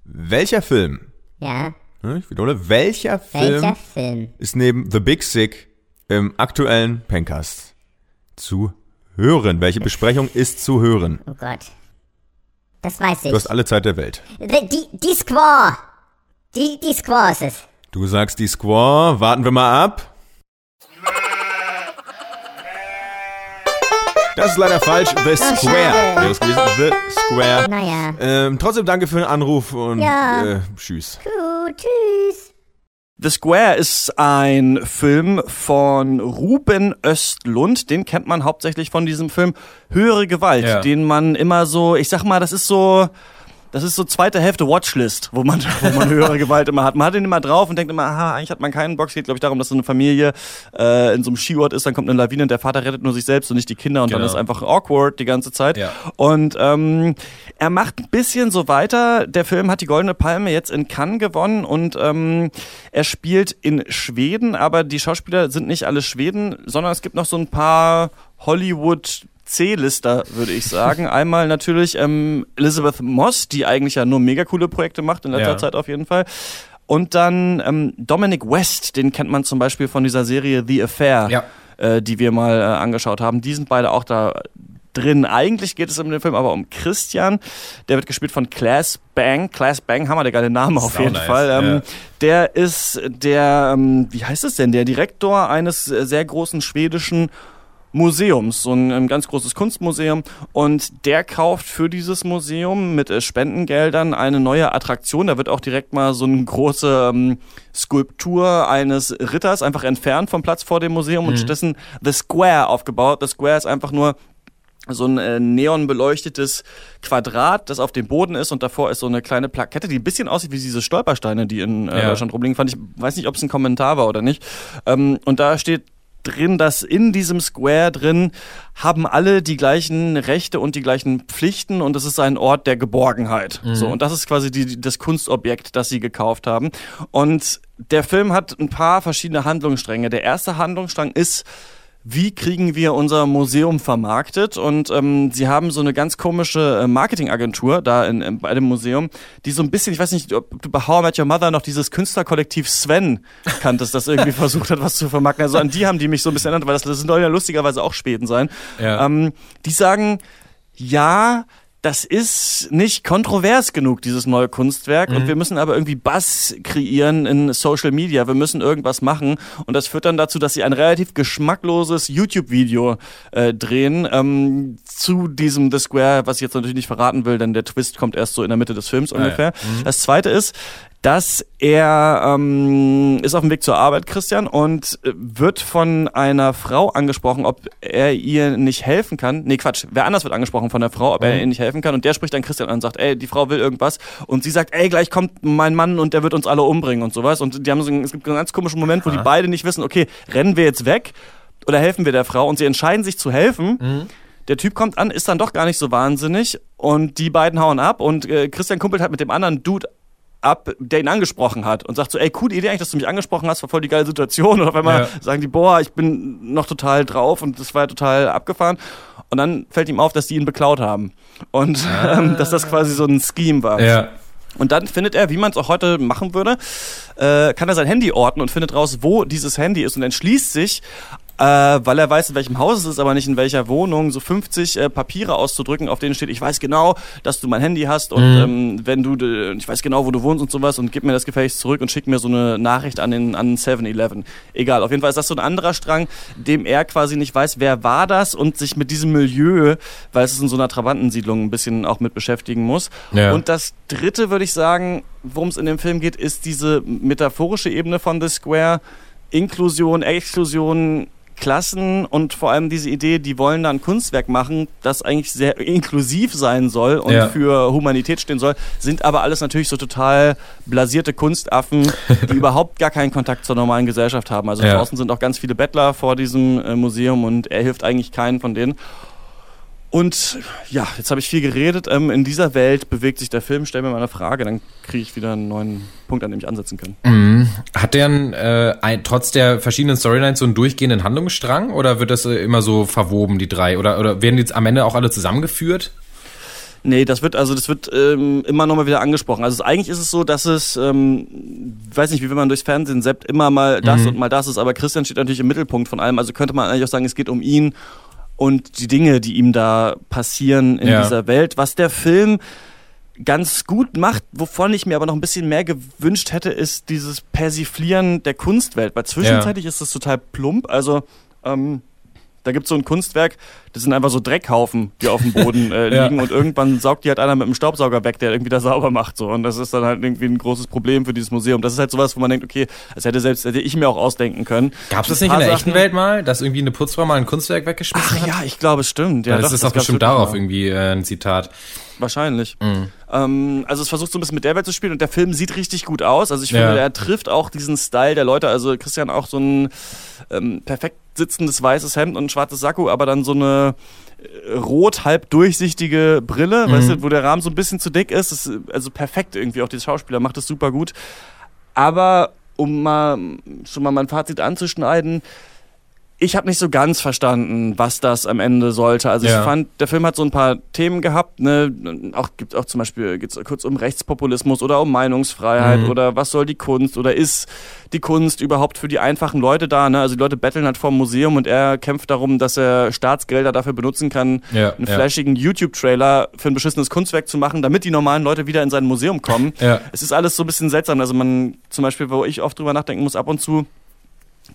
Welcher Film, Ja, ne, ich wiederhole, welcher Film welcher Film? ist neben The Big Sick im aktuellen Pencast zu hören? Welche Besprechung ist zu hören? Oh Gott. Das weiß ich. Du hast alle Zeit der Welt. Die, die, die Squaw. Die, die Squaw ist es. Du sagst die Squaw, warten wir mal ab. Das ist leider falsch. The Square. schade. Wäre es gewesen. The Square. Naja. Ähm, trotzdem danke für den Anruf und Ja. äh, tschüss. Gut, tschüss. The Square ist ein Film von Ruben Östlund. Den kennt man hauptsächlich von diesem Film Höhere Gewalt, Ja. den man immer so, ich sag mal, das ist so. Das ist so zweite Hälfte Watchlist, wo man, wo man höhere Gewalt immer hat. Man hat den immer drauf und denkt immer, aha, eigentlich hat man keinen Bock. Es geht, glaube ich, darum, dass so eine Familie äh, in so einem Skiort ist, dann kommt eine Lawine und der Vater rettet nur sich selbst und nicht die Kinder und dann Genau. ist einfach awkward die ganze Zeit. Ja. Und ähm, er macht ein bisschen so weiter. Der Film hat die Goldene Palme jetzt in Cannes gewonnen und ähm, er spielt in Schweden, aber die Schauspieler sind nicht alle Schweden, sondern es gibt noch so ein paar Hollywood C-Lister, würde ich sagen. Einmal natürlich ähm, Elizabeth Moss, die eigentlich ja nur mega coole Projekte macht, in letzter Ja. Zeit auf jeden Fall. Und dann ähm, Dominic West, den kennt man zum Beispiel von dieser Serie The Affair Ja. äh, die wir mal äh, angeschaut haben. Die sind beide auch da drin. Eigentlich geht es in dem Film aber um Christian. Der wird gespielt von Class Bang. Class Bang, haben wir der geile Name auf jeden nice, Fall. Ähm, ja. Der ist der, ähm, wie heißt es denn, der Direktor eines sehr großen schwedischen Museums, so ein, ähm, ganz großes Kunstmuseum. Und der kauft für dieses Museum mit äh, Spendengeldern eine neue Attraktion. Da wird auch direkt mal so eine große ähm, Skulptur eines Ritters einfach entfernt vom Platz vor dem Museum und stattdessen The Square aufgebaut. The Square ist einfach nur so ein äh, neon beleuchtetes Quadrat, das auf dem Boden ist und davor ist so eine kleine Plakette, die ein bisschen aussieht wie diese Stolpersteine, die in äh, Ja. Deutschland rumliegen. Fand ich, weiß nicht, ob es ein Kommentar war oder nicht. Ähm, und da steht drin, dass in diesem Square drin haben alle die gleichen Rechte und die gleichen Pflichten und es ist ein Ort der Geborgenheit. So und das ist quasi die- das Kunstobjekt, das sie gekauft haben. Und der Film hat ein paar verschiedene Handlungsstränge. Der erste Handlungsstrang ist wie kriegen wir unser Museum vermarktet? Und ähm, sie haben so eine ganz komische äh, Marketingagentur da in, in, bei dem Museum, die so ein bisschen, ich weiß nicht, ob du bei How I Met Your Mother noch dieses Künstlerkollektiv Sven kanntest, das irgendwie versucht hat, was zu vermarkten. Also an die haben die mich so ein bisschen erinnert, weil das, das sollen ja lustigerweise auch Schweden sein. Ja. Ähm, die sagen, ja, das ist nicht kontrovers genug, dieses neue Kunstwerk. Und wir müssen aber irgendwie Buzz kreieren in Social Media. Wir müssen irgendwas machen. Und das führt dann dazu, dass sie ein relativ geschmackloses YouTube-Video äh, drehen ähm, zu diesem The Square, was ich jetzt natürlich nicht verraten will, denn der Twist kommt erst so in der Mitte des Films ungefähr. Das zweite ist, dass er ähm, ist auf dem Weg zur Arbeit, Christian, und äh, wird von einer Frau angesprochen, ob er ihr nicht helfen kann. Nee, Quatsch, wer anders wird angesprochen von der Frau, ob er ihr nicht helfen kann. Und der spricht dann Christian an und sagt, ey, die Frau will irgendwas. Und sie sagt, ey, gleich kommt mein Mann und der wird uns alle umbringen und sowas. Und die haben so einen, es gibt einen ganz komischen Moment, wo die beide nicht wissen, okay, rennen wir jetzt weg oder helfen wir der Frau? Und sie entscheiden sich zu helfen. Der Typ kommt an, ist dann doch gar nicht so wahnsinnig und die beiden hauen ab und äh, Christian kumpelt halt mit dem anderen Dude ab, der ihn angesprochen hat und sagt so, ey, coole Idee eigentlich, dass du mich angesprochen hast, war voll die geile Situation. Und auf einmal Ja. sagen die, boah, ich bin noch total drauf und das war total abgefahren. Und dann fällt ihm auf, dass die ihn beklaut haben. Und ähm, dass das quasi so ein Scheme war. Ja. Und dann findet er, wie man es auch heute machen würde, äh, kann er sein Handy orten und findet raus, wo dieses Handy ist und entschließt sich, äh, weil er weiß, in welchem Haus es ist, aber nicht in welcher Wohnung, so 50 äh, Papiere auszudrücken, auf denen steht, ich weiß genau, dass du mein Handy hast und ähm, wenn du, ich weiß genau, wo du wohnst und sowas und gib mir das gefälligst zurück und schick mir so eine Nachricht an den an 7-Eleven. Egal, auf jeden Fall ist das so ein anderer Strang, dem er quasi nicht weiß, wer war das und sich mit diesem Milieu, weil es ist in so einer Trabantensiedlung ein bisschen auch mit beschäftigen muss. Ja. Und das dritte, würde ich sagen, worum es in dem Film geht, ist diese metaphorische Ebene von The Square. Inklusion, Exklusion, Klassen und vor allem diese Idee, die wollen da ein Kunstwerk machen, das eigentlich sehr inklusiv sein soll und Ja. für Humanität stehen soll, sind aber alles natürlich so total blasierte Kunstaffen, die überhaupt gar keinen Kontakt zur normalen Gesellschaft haben. Also Ja. draußen sind auch ganz viele Bettler vor diesem äh, Museum und er hilft eigentlich keinen von denen. Und ja, jetzt habe ich viel geredet. Ähm, in dieser Welt bewegt sich der Film. Stell mir mal eine Frage, dann kriege ich wieder einen neuen Punkt, an dem ich ansetzen kann. Mhm. Hat der ein, äh, ein, trotz der verschiedenen Storylines so einen durchgehenden Handlungsstrang oder wird das äh, immer so verwoben, die drei? Oder, oder werden die jetzt am Ende auch alle zusammengeführt? Nee, das wird also das wird ähm, immer nochmal wieder angesprochen. Also eigentlich ist es so, dass es, ähm, weiß nicht, wie wenn man durchs Fernsehen seppt, immer mal das und mal das ist, aber Christian steht natürlich im Mittelpunkt von allem. Also könnte man eigentlich auch sagen, es geht um ihn und die Dinge, die ihm da passieren in Ja. dieser Welt. Was der Film ganz gut macht, wovon ich mir aber noch ein bisschen mehr gewünscht hätte, ist dieses Persiflieren der Kunstwelt, weil zwischenzeitlich ist das total plump, also ähm, da gibt es so ein Kunstwerk, das sind einfach so Dreckhaufen, die auf dem Boden äh, Ja. liegen und irgendwann saugt die halt einer mit dem Staubsauger weg, der irgendwie da sauber macht. So. Und das ist dann halt irgendwie ein großes Problem für dieses Museum. Das ist halt sowas, wo man denkt, okay, das hätte selbst hätte ich mir auch ausdenken können. Gab es das nicht in der echten Welt mal, dass irgendwie eine Putzfrau mal ein Kunstwerk weggeschmissen Ach hat? ja, ich glaube, es stimmt. Ja, Ja, das doch, ist doch gab's bestimmt darauf mal. irgendwie äh, ein Zitat. Wahrscheinlich. Mhm. Ähm, also es versucht so ein bisschen mit der Welt zu spielen und der Film sieht richtig gut aus. Also ich Ja. finde, er trifft auch diesen Style der Leute. Also Christian auch so ein ähm, perfekt sitzendes weißes Hemd und ein schwarzes Sakko, aber dann so eine äh, rot halb durchsichtige Brille, Mhm. weißt du, wo der Rahmen so ein bisschen zu dick ist. Das ist also perfekt irgendwie. Auch der Schauspieler macht das super gut. Aber um mal schon mal mein Fazit anzuschneiden, ich habe nicht so ganz verstanden, was das am Ende sollte. Also Ja. ich fand, der Film hat so ein paar Themen gehabt, ne, auch gibt auch zum Beispiel geht's kurz um Rechtspopulismus oder um Meinungsfreiheit Mhm. oder was soll die Kunst oder ist die Kunst überhaupt für die einfachen Leute da? Ne? Also die Leute betteln halt vorm Museum und er kämpft darum, dass er Staatsgelder dafür benutzen kann, Ja, einen ja. flashigen YouTube-Trailer für ein beschissenes Kunstwerk zu machen, damit die normalen Leute wieder in sein Museum kommen. Ja. Es ist alles so ein bisschen seltsam. Also man, zum Beispiel, wo ich oft drüber nachdenken muss, ab und zu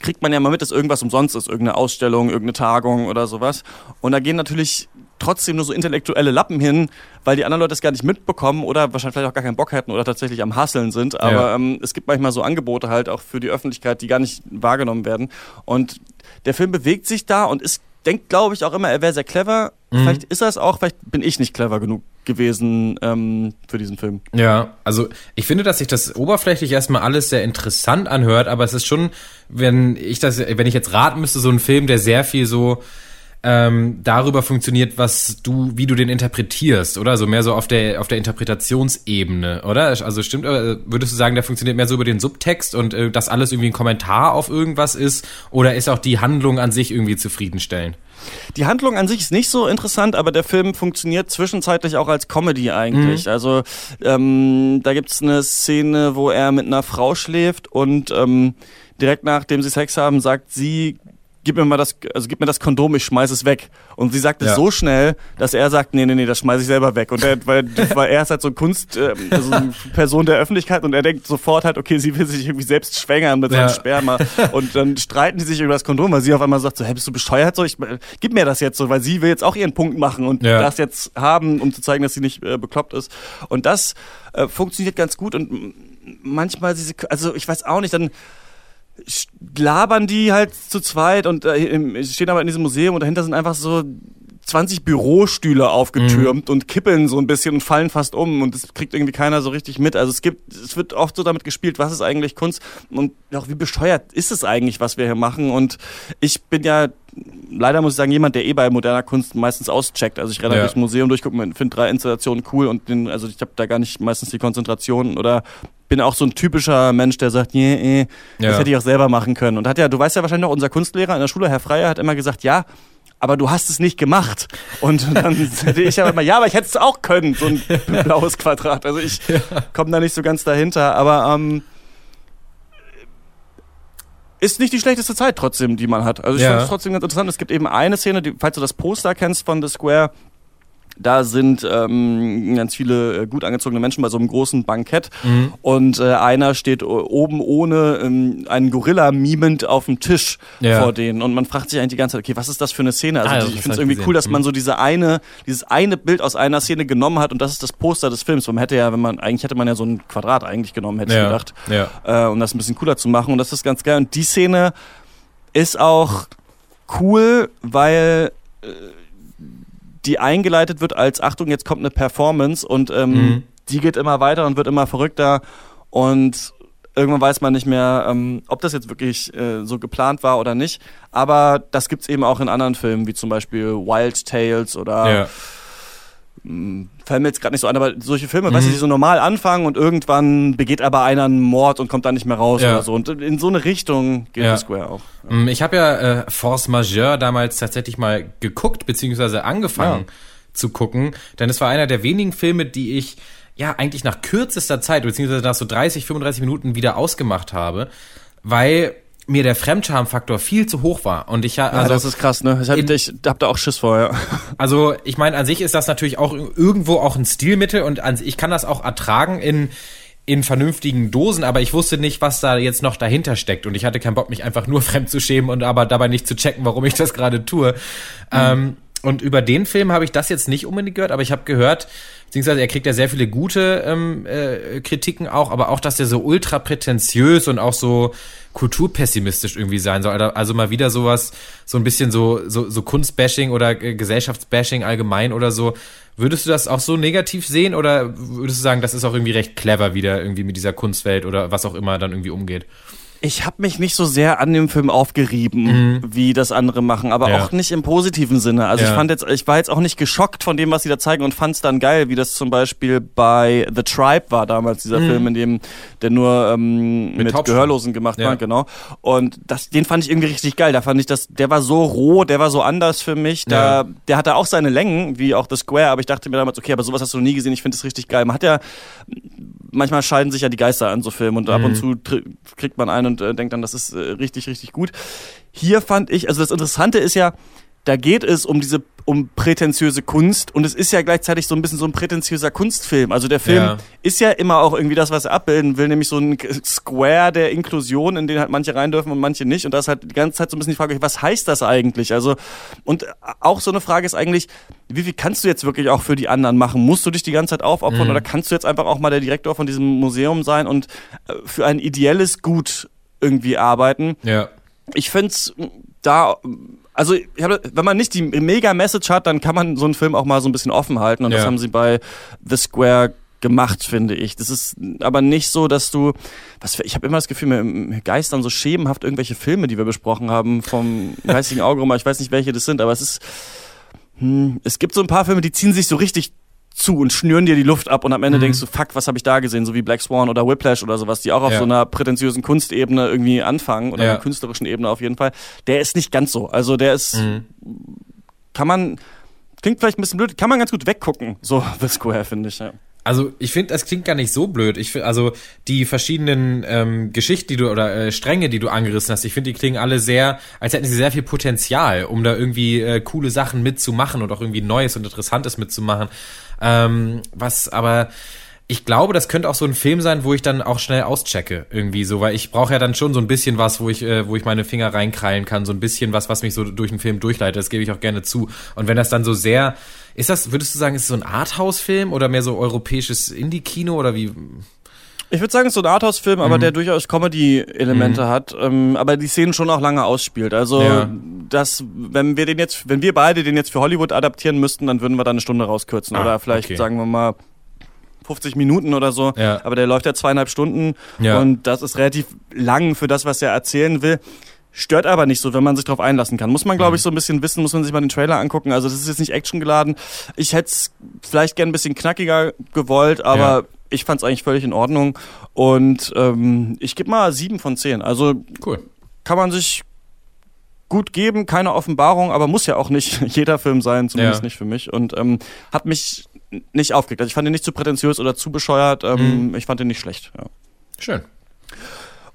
kriegt man ja mal mit, dass irgendwas umsonst ist, irgendeine Ausstellung, irgendeine Tagung oder sowas. Und da gehen natürlich trotzdem nur so intellektuelle Lappen hin, weil die anderen Leute es gar nicht mitbekommen oder wahrscheinlich vielleicht auch gar keinen Bock hätten oder tatsächlich am Hasseln sind. Aber Ja. ähm, es gibt manchmal so Angebote halt auch für die Öffentlichkeit, die gar nicht wahrgenommen werden. Und der Film bewegt sich da und ist, denkt, glaube ich, auch immer, er wäre sehr clever. Vielleicht ist er es auch, vielleicht bin ich nicht clever genug gewesen ähm, für diesen Film. Ja, also ich finde, dass sich das oberflächlich erstmal alles sehr interessant anhört, aber es ist schon, wenn ich das, wenn ich jetzt raten müsste, so ein Film, der sehr viel so ähm, darüber funktioniert, was du, wie du den interpretierst, oder? So mehr so auf der auf der Interpretationsebene, oder? Also stimmt, äh, würdest du sagen, der funktioniert mehr so über den Subtext und äh, dass alles irgendwie ein Kommentar auf irgendwas ist, oder ist auch die Handlung an sich irgendwie zufriedenstellend? Die Handlung an sich ist nicht so interessant, aber der Film funktioniert zwischenzeitlich auch als Comedy eigentlich. Also ähm, da gibt's eine Szene, wo er mit einer Frau schläft und ähm, direkt nachdem sie Sex haben, sagt sie, gib mir mal das, also gib mir das Kondom, ich schmeiß es weg. Und sie sagt es Ja. so schnell, dass er sagt, nee, nee, nee, das schmeiß ich selber weg. Und er, weil, weil er ist halt so ein Kunst, ähm, also eine Person der Öffentlichkeit und er denkt sofort halt, okay, sie will sich irgendwie selbst schwängern mit seinem Ja. Sperma. Und dann streiten die sich über das Kondom, weil sie auf einmal sagt so, hey, bist du bescheuert? So, ich, äh, gib mir das jetzt so, weil sie will jetzt auch ihren Punkt machen und Ja. das jetzt haben, um zu zeigen, dass sie nicht äh, bekloppt ist. Und das äh, funktioniert ganz gut und manchmal diese, also ich weiß auch nicht, dann labern die halt zu zweit und äh, stehen aber in diesem Museum und dahinter sind einfach so 20 Bürostühle aufgetürmt und kippeln so ein bisschen und fallen fast um und das kriegt irgendwie keiner so richtig mit. Also es gibt, es wird oft so damit gespielt, was ist eigentlich Kunst und auch wie bescheuert ist es eigentlich, was wir hier machen und ich bin ja leider muss ich sagen, jemand, der eh bei moderner Kunst meistens auscheckt. Also ich renne Ja. durchs Museum durch, gucke mir, finde drei Installationen cool und den, also ich habe da gar nicht meistens die Konzentration oder bin auch so ein typischer Mensch, der sagt, nee, eh, das Ja. hätte ich auch selber machen können. Und hat ja, du weißt ja wahrscheinlich noch, unser Kunstlehrer in der Schule, Herr Freier, hat immer gesagt, ja, aber du hast es nicht gemacht. Und dann hätte ich ja immer, ja, aber ich hätte es auch können, so ein blaues Quadrat. Also ich komme da nicht so ganz dahinter, aber ähm, ist nicht die schlechteste Zeit trotzdem, die man hat. Also ich Ja. fand es trotzdem ganz interessant. Es gibt eben eine Szene, die, falls du das Poster kennst von The Square, da sind ähm, ganz viele äh, gut angezogene Menschen bei so einem großen Bankett Mhm. und äh, einer steht o- oben ohne ähm, einen Gorilla mimend auf dem Tisch Ja. vor denen und man fragt sich eigentlich die ganze Zeit, okay, was ist das für eine Szene? Also Ah, die, ich finde es ich irgendwie gesehen. cool, dass man Mhm. so diese eine, dieses eine Bild aus einer Szene genommen hat und das ist das Poster des Films. Man hätte ja, wenn man eigentlich hätte man ja so ein Quadrat eigentlich genommen, hätte ich Ja. gedacht Ja. äh, um das ein bisschen cooler zu machen. Und das ist ganz geil. Und die Szene ist auch cool, weil äh, die eingeleitet wird als Achtung, jetzt kommt eine Performance und ähm, Mhm. die geht immer weiter und wird immer verrückter und irgendwann weiß man nicht mehr, ähm, ob das jetzt wirklich äh, so geplant war oder nicht. Aber das gibt's eben auch in anderen Filmen, wie zum Beispiel Wild Tales oder Ja. Fällt mir jetzt gerade nicht so ein, aber solche Filme, weißt du, die so normal anfangen und irgendwann begeht aber einer einen Mord und kommt dann nicht mehr raus Ja. oder so. Und in so eine Richtung geht Ja. The Square auch. Mm, Ich habe ja äh, Force Majeure damals tatsächlich mal geguckt, beziehungsweise angefangen zu gucken, denn es war einer der wenigen Filme, die ich ja eigentlich nach kürzester Zeit, beziehungsweise nach so 30, 35 Minuten wieder ausgemacht habe, weil mir der Fremdscham-Faktor viel zu hoch war. Und ich ja, Also also das ist krass, ne? Ich hab, ich hab da auch Schiss vor, ja. Also ich meine, an sich ist das natürlich auch irgendwo auch ein Stilmittel und an, ich kann das auch ertragen in in vernünftigen Dosen, aber ich wusste nicht, was da jetzt noch dahinter steckt und ich hatte keinen Bock, mich einfach nur fremd zu schämen und aber dabei nicht zu checken, warum ich das gerade tue. Ähm, und über den Film habe ich das jetzt nicht unbedingt gehört, aber ich habe gehört, beziehungsweise er kriegt ja sehr viele gute ähm, äh, Kritiken auch, aber auch, dass der so ultra prätentiös und auch so kulturpessimistisch irgendwie sein soll. Also mal wieder sowas, so ein bisschen so, so, so Kunstbashing oder äh, Gesellschaftsbashing allgemein oder so. Würdest du das auch so negativ sehen oder würdest du sagen, das ist auch irgendwie recht clever wieder irgendwie mit dieser Kunstwelt oder was auch immer dann irgendwie umgeht? Ich habe mich nicht so sehr an dem Film aufgerieben, wie das andere machen, aber Mhm. Ja. auch nicht im positiven Sinne. Also ich Ja. fand jetzt, ich war jetzt auch nicht geschockt von dem, was sie da zeigen und fand es dann geil, wie das zum Beispiel bei The Tribe war damals, dieser Film, in dem der nur ähm, mit, Taubstummen. Gehörlosen gemacht Ja. war, genau. Und das, den fand ich irgendwie richtig geil. Da fand ich das, der war so roh, der war so anders für mich. Da, der hatte auch seine Längen, wie auch The Square, aber ich dachte mir damals, okay, aber sowas hast du noch nie gesehen. Ich finde das richtig geil. Man hat ja manchmal scheiden sich ja die Geister an so Filmen und ab und zu tr- kriegt man einen und äh, denkt dann, das ist äh, richtig, richtig gut. Hier fand ich, also das Interessante ist ja, da geht es um diese um prätentiöse Kunst und es ist ja gleichzeitig so ein bisschen so ein prätentiöser Kunstfilm. Also der Film Ja. ist ja immer auch irgendwie das, was er abbilden will, nämlich so ein Square der Inklusion, in den halt manche rein dürfen und manche nicht. Und da ist halt die ganze Zeit so ein bisschen die Frage, was heißt das eigentlich? Also, und auch so eine Frage ist eigentlich, wie viel kannst du jetzt wirklich auch für die anderen machen? Musst du dich die ganze Zeit aufopfern oder kannst du jetzt einfach auch mal der Direktor von diesem Museum sein und äh, für ein ideelles Gut irgendwie arbeiten? Ja. ich find's da, also hab, wenn man nicht die Mega-Message hat, dann kann man so einen Film auch mal so ein bisschen offen halten. Und das Ja. haben sie bei The Square gemacht, finde ich. Das ist aber nicht so, dass du, was ich habe immer das Gefühl, mir, mir geistern so schemenhaft irgendwelche Filme, die wir besprochen haben, vom geistigen Auge rum. Ich weiß nicht, welche das sind, aber es ist, hm, es gibt so ein paar Filme, die ziehen sich so richtig zu und schnüren dir die Luft ab und am Mhm. Ende denkst du, fuck, was habe ich da gesehen, so wie Black Swan oder Whiplash oder sowas, die auch auf Ja. so einer prätentiösen Kunstebene irgendwie anfangen oder Ja. einer künstlerischen Ebene auf jeden Fall. Der ist nicht ganz so. Also der ist, Mhm. kann man, klingt vielleicht ein bisschen blöd, kann man ganz gut weggucken, so The Square, finde ich. Ja. Also ich finde, das klingt gar nicht so blöd. Ich find, also die verschiedenen ähm, Geschichten, die du oder äh, Stränge, die du angerissen hast, ich finde, die klingen alle sehr, als hätten sie sehr viel Potenzial, um da irgendwie äh, coole Sachen mitzumachen und auch irgendwie Neues und Interessantes mitzumachen. Ähm, was aber ich glaube, das könnte auch so ein Film sein, wo ich dann auch schnell auschecke irgendwie so, weil ich brauche ja dann schon so ein bisschen was, wo ich, äh, wo ich meine Finger reinkrallen kann, so ein bisschen was, was mich so durch den Film durchleitet. Das gebe ich auch gerne zu. Und wenn das dann so sehr, ist das, würdest du sagen, ist es so ein Arthouse-Film oder mehr so europäisches Indie-Kino oder wie? Ich würde sagen, es ist so ein Arthouse-Film, Mhm. aber der durchaus Comedy-Elemente hat, ähm, aber die Szenen schon auch lange ausspielt. Also, Ja. das, wenn wir den jetzt, wenn wir beide den jetzt für Hollywood adaptieren müssten, dann würden wir da eine Stunde rauskürzen. Ah, oder vielleicht, okay. sagen wir mal, 50 Minuten oder so. Ja. Aber der läuft ja zweieinhalb Stunden Ja. und das ist relativ lang für das, was er erzählen will. Stört aber nicht so, wenn man sich darauf einlassen kann. Muss man, glaube Mhm. ich, so ein bisschen wissen, muss man sich mal den Trailer angucken. Also das ist jetzt nicht actiongeladen. Ich hätte es vielleicht gern ein bisschen knackiger gewollt, aber Ja. ich fand es eigentlich völlig in Ordnung. Und ähm, ich gebe mal sieben von zehn. Also Cool. kann man sich gut geben, keine Offenbarung, aber muss ja auch nicht jeder Film sein, zumindest Ja. nicht für mich. Und ähm, hat mich nicht aufgeregt. Also ich fand ihn nicht zu prätentiös oder zu bescheuert. Ähm, Ich fand ihn nicht schlecht. Ja. Schön.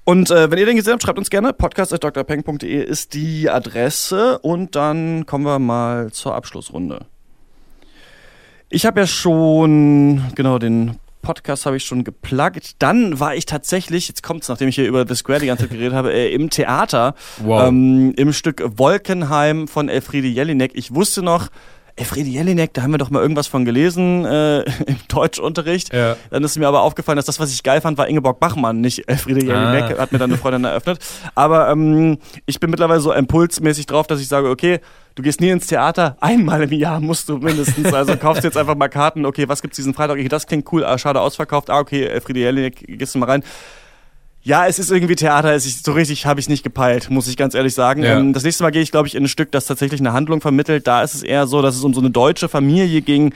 Und äh, wenn ihr den gesehen habt, schreibt uns gerne. podcast.drpeng.de ist die Adresse. Und dann kommen wir mal zur Abschlussrunde. Ich habe ja schon, genau, den Podcast habe ich schon gepluggt. Dann war ich tatsächlich, jetzt kommt's, nachdem ich hier über The Square die ganze Zeit geredet habe, äh, im Theater. Wow. Ähm, Im Stück Wolkenheim von Elfriede Jelinek. Ich wusste noch, Elfriede Jelinek, da haben wir doch mal irgendwas von gelesen äh, im Deutschunterricht. Ja. Dann ist mir aber aufgefallen, dass das, was ich geil fand, war Ingeborg Bachmann, nicht Elfriede Jelinek, Ah. hat mir dann eine Freundin eröffnet. Aber ähm, ich bin mittlerweile so impulsmäßig drauf, dass ich sage, okay, du gehst nie ins Theater, einmal im Jahr musst du mindestens. Also kaufst jetzt einfach mal Karten, okay, was gibt's diesen Freitag? Okay, das klingt cool, ah, schade, ausverkauft. Ah, okay, Elfriede Jelinek, gehst du mal rein. Ja, es ist irgendwie Theater, es ist so richtig habe ich nicht gepeilt, muss ich ganz ehrlich sagen. Ja. Ähm, das nächste Mal gehe ich, glaube ich, in ein Stück, das tatsächlich eine Handlung vermittelt. Da ist es eher so, dass es um so eine deutsche Familie ging.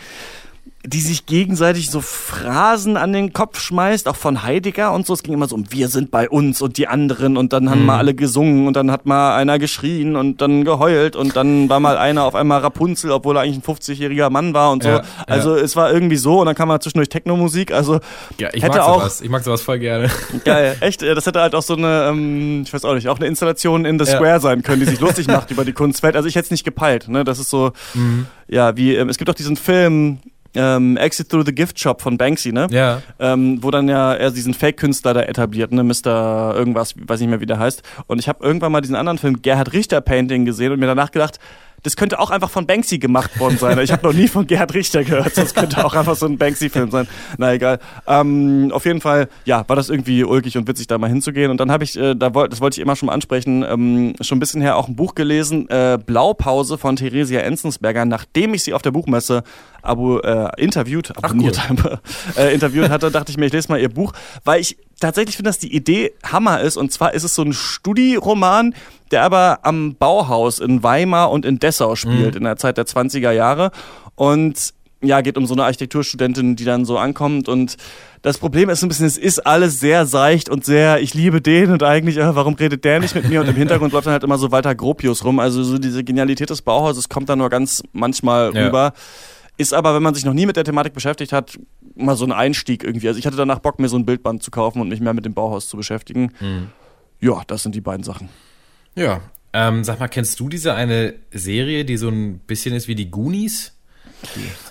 Die sich gegenseitig so Phrasen an den Kopf schmeißt, auch von Heidegger und so. Es ging immer so um wir sind bei uns und die anderen und dann haben mal alle gesungen und dann hat mal einer geschrien und dann geheult und dann war mal einer auf einmal Rapunzel, obwohl er eigentlich ein 50-jähriger Mann war und so. Ja, also es war irgendwie so und dann kam mal zwischendurch Techno-Musik. Also Ja, ich hätte mag auch sowas. Ich mag sowas voll gerne. Geil, echt. Das hätte halt auch so eine, ähm, ich weiß auch nicht, auch eine Installation in The Ja. Square sein können, die sich lustig macht über die Kunstwelt. Also ich hätte es nicht gepeilt. Ne? Das ist so, Mhm. ja, wie, ähm, es gibt auch diesen Film ähm, Exit Through the Gift Shop von Banksy, ne? Ja. Ähm, wo dann ja er diesen Fake-Künstler da etabliert, ne, Mr. irgendwas, weiß nicht mehr, wie der heißt. Und ich habe irgendwann mal diesen anderen Film Gerhard Richter Painting gesehen und mir danach gedacht, das könnte auch einfach von Banksy gemacht worden sein. Ich habe noch nie von Gerhard Richter gehört. Das könnte auch einfach so ein Banksy-Film sein. Na egal. Ähm, auf jeden Fall, ja, war das irgendwie ulkig und witzig, da mal hinzugehen. Und dann habe ich, äh, da wollt, das wollte ich immer schon mal ansprechen, ähm, schon ein bisschen her auch ein Buch gelesen, äh, Blaupause von Theresia Enzensberger, nachdem ich sie auf der Buchmesse abo, äh, interviewt, abonniert habe, äh, interviewt hatte, dachte ich mir, ich lese mal ihr Buch, weil ich tatsächlich finde, dass die Idee Hammer ist. Und zwar ist es so ein Studi-Roman, der aber am Bauhaus in Weimar und in Dessau spielt, in der Zeit der 20er Jahre. Und ja, geht um so eine Architekturstudentin, die dann so ankommt und das Problem ist ein bisschen, es ist alles sehr seicht und sehr, ich liebe den und eigentlich, äh, warum redet der nicht mit mir? Und im Hintergrund läuft dann halt immer so Walter Gropius rum. Also so diese Genialität des Bauhauses kommt dann nur ganz manchmal Ja. rüber. Ist aber, wenn man sich noch nie mit der Thematik beschäftigt hat, mal so ein Einstieg irgendwie. Also ich hatte danach Bock, mir so ein Bildband zu kaufen und mich mehr mit dem Bauhaus zu beschäftigen. Ja, das sind die beiden Sachen. Ja. Ähm, sag mal, kennst du diese eine Serie, die so ein bisschen ist wie die Goonies?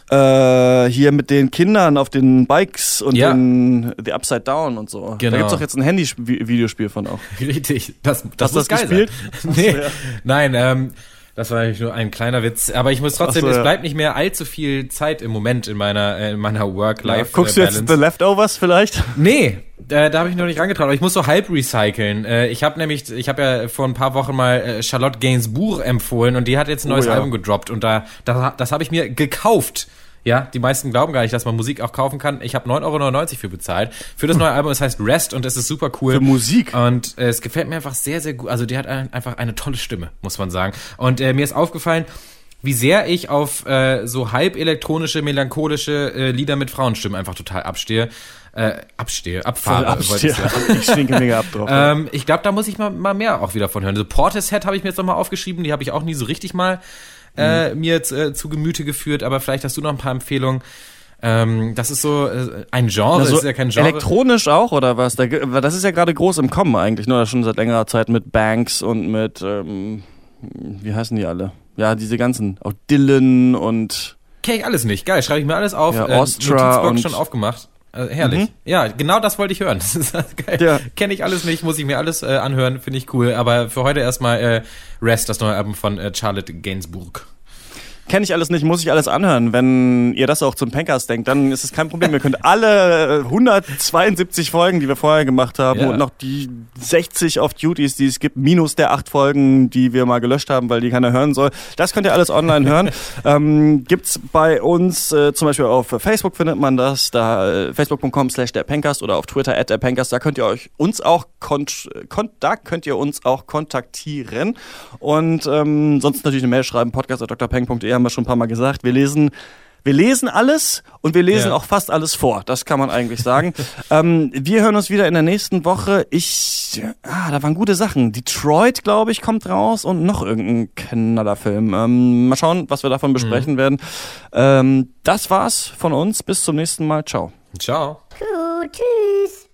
Äh, hier mit den Kindern auf den Bikes und Ja. den The Upside Down und so. Da Genau. gibt's doch jetzt ein Handy-Videospiel von auch. Richtig. Das, das Hast du das geil gespielt? Nee. Nein, ähm, das war eigentlich nur ein kleiner Witz. Aber ich muss trotzdem, so, es ja. bleibt nicht mehr allzu viel Zeit im Moment in meiner, äh, in meiner Work-Life-Balance. Guckst du jetzt The Leftovers vielleicht? Nee, äh, da habe ich noch nicht rangetraut, aber ich muss so halb recyceln. Äh, ich habe nämlich, ich habe ja vor ein paar Wochen mal äh, Charlotte Gainsbourg empfohlen und die hat jetzt ein neues Oh ja. Album gedroppt und da, da das habe ich mir gekauft. Ja, die meisten glauben gar nicht, dass man Musik auch kaufen kann. Ich habe 9,99 Euro für bezahlt. Für das neue Album, es heißt Rest und es ist super cool. Für Musik? Und äh, es gefällt mir einfach sehr, sehr gut. Also die hat ein, einfach eine tolle Stimme, muss man sagen. Und äh, mir ist aufgefallen, wie sehr ich auf äh, so halb elektronische, melancholische äh, Lieder mit Frauenstimmen einfach total abstehe. Äh, abstehe, abfahre, wollte ich sagen. Ich schwinge mega ab drauf. Ähm, ich glaube, da muss ich mal, mal mehr auch wieder von hören. So Portishead habe ich mir jetzt nochmal aufgeschrieben, die habe ich auch nie so richtig mal äh, mir jetzt, äh, zu Gemüte geführt, aber vielleicht hast du noch ein paar Empfehlungen. Ähm, das ist so äh, ein Genre, Also ist ja kein Genre. Elektronisch auch oder was? Das ist ja gerade groß im Kommen eigentlich, nur schon seit längerer Zeit mit Banks und mit ähm, wie heißen die alle? Ja, diese ganzen, auch Dylan und Kenn ich alles nicht. Geil, schreibe ich mir alles auf. Ja, äh, Ostra Notizblock und- schon aufgemacht. Äh, herrlich. Ja, genau das wollte ich hören. Das ist geil. Ja. Kenne ich alles nicht, muss ich mir alles äh, anhören, finde ich cool. Aber für heute erstmal äh, Rest, das neue Album von äh, Charlotte Gainsbourg. Kenne ich alles nicht, muss ich alles anhören. Wenn ihr das auch zum Pankers denkt, dann ist es kein Problem. Ihr könnt alle äh, 172 Folgen, die wir vorher gemacht haben Ja. und noch die 60 Off-Duties, die es gibt, minus der acht Folgen, die wir mal gelöscht haben, weil die keiner hören soll. Das könnt ihr alles online hören. ähm, gibt's bei uns äh, zum Beispiel auf Facebook findet man das, da äh, facebook.com slash der Pencast oder auf Twitter at der Pencast, da könnt ihr euch uns auch kont da könnt ihr uns auch kontaktieren und ähm, sonst natürlich eine Mail schreiben, podcast.drpeng.de haben wir schon ein paar Mal gesagt. Wir lesen wir lesen alles und wir lesen Ja. auch fast alles vor. Das kann man eigentlich sagen. ähm, wir hören uns wieder in der nächsten Woche. Ich, ah, da waren gute Sachen. Detroit, glaube ich, kommt raus und noch irgendein Knallerfilm. Ähm, mal schauen, was wir davon besprechen werden. Ähm, das war's von uns. Bis zum nächsten Mal. Ciao. Ciao. Gut, tschüss.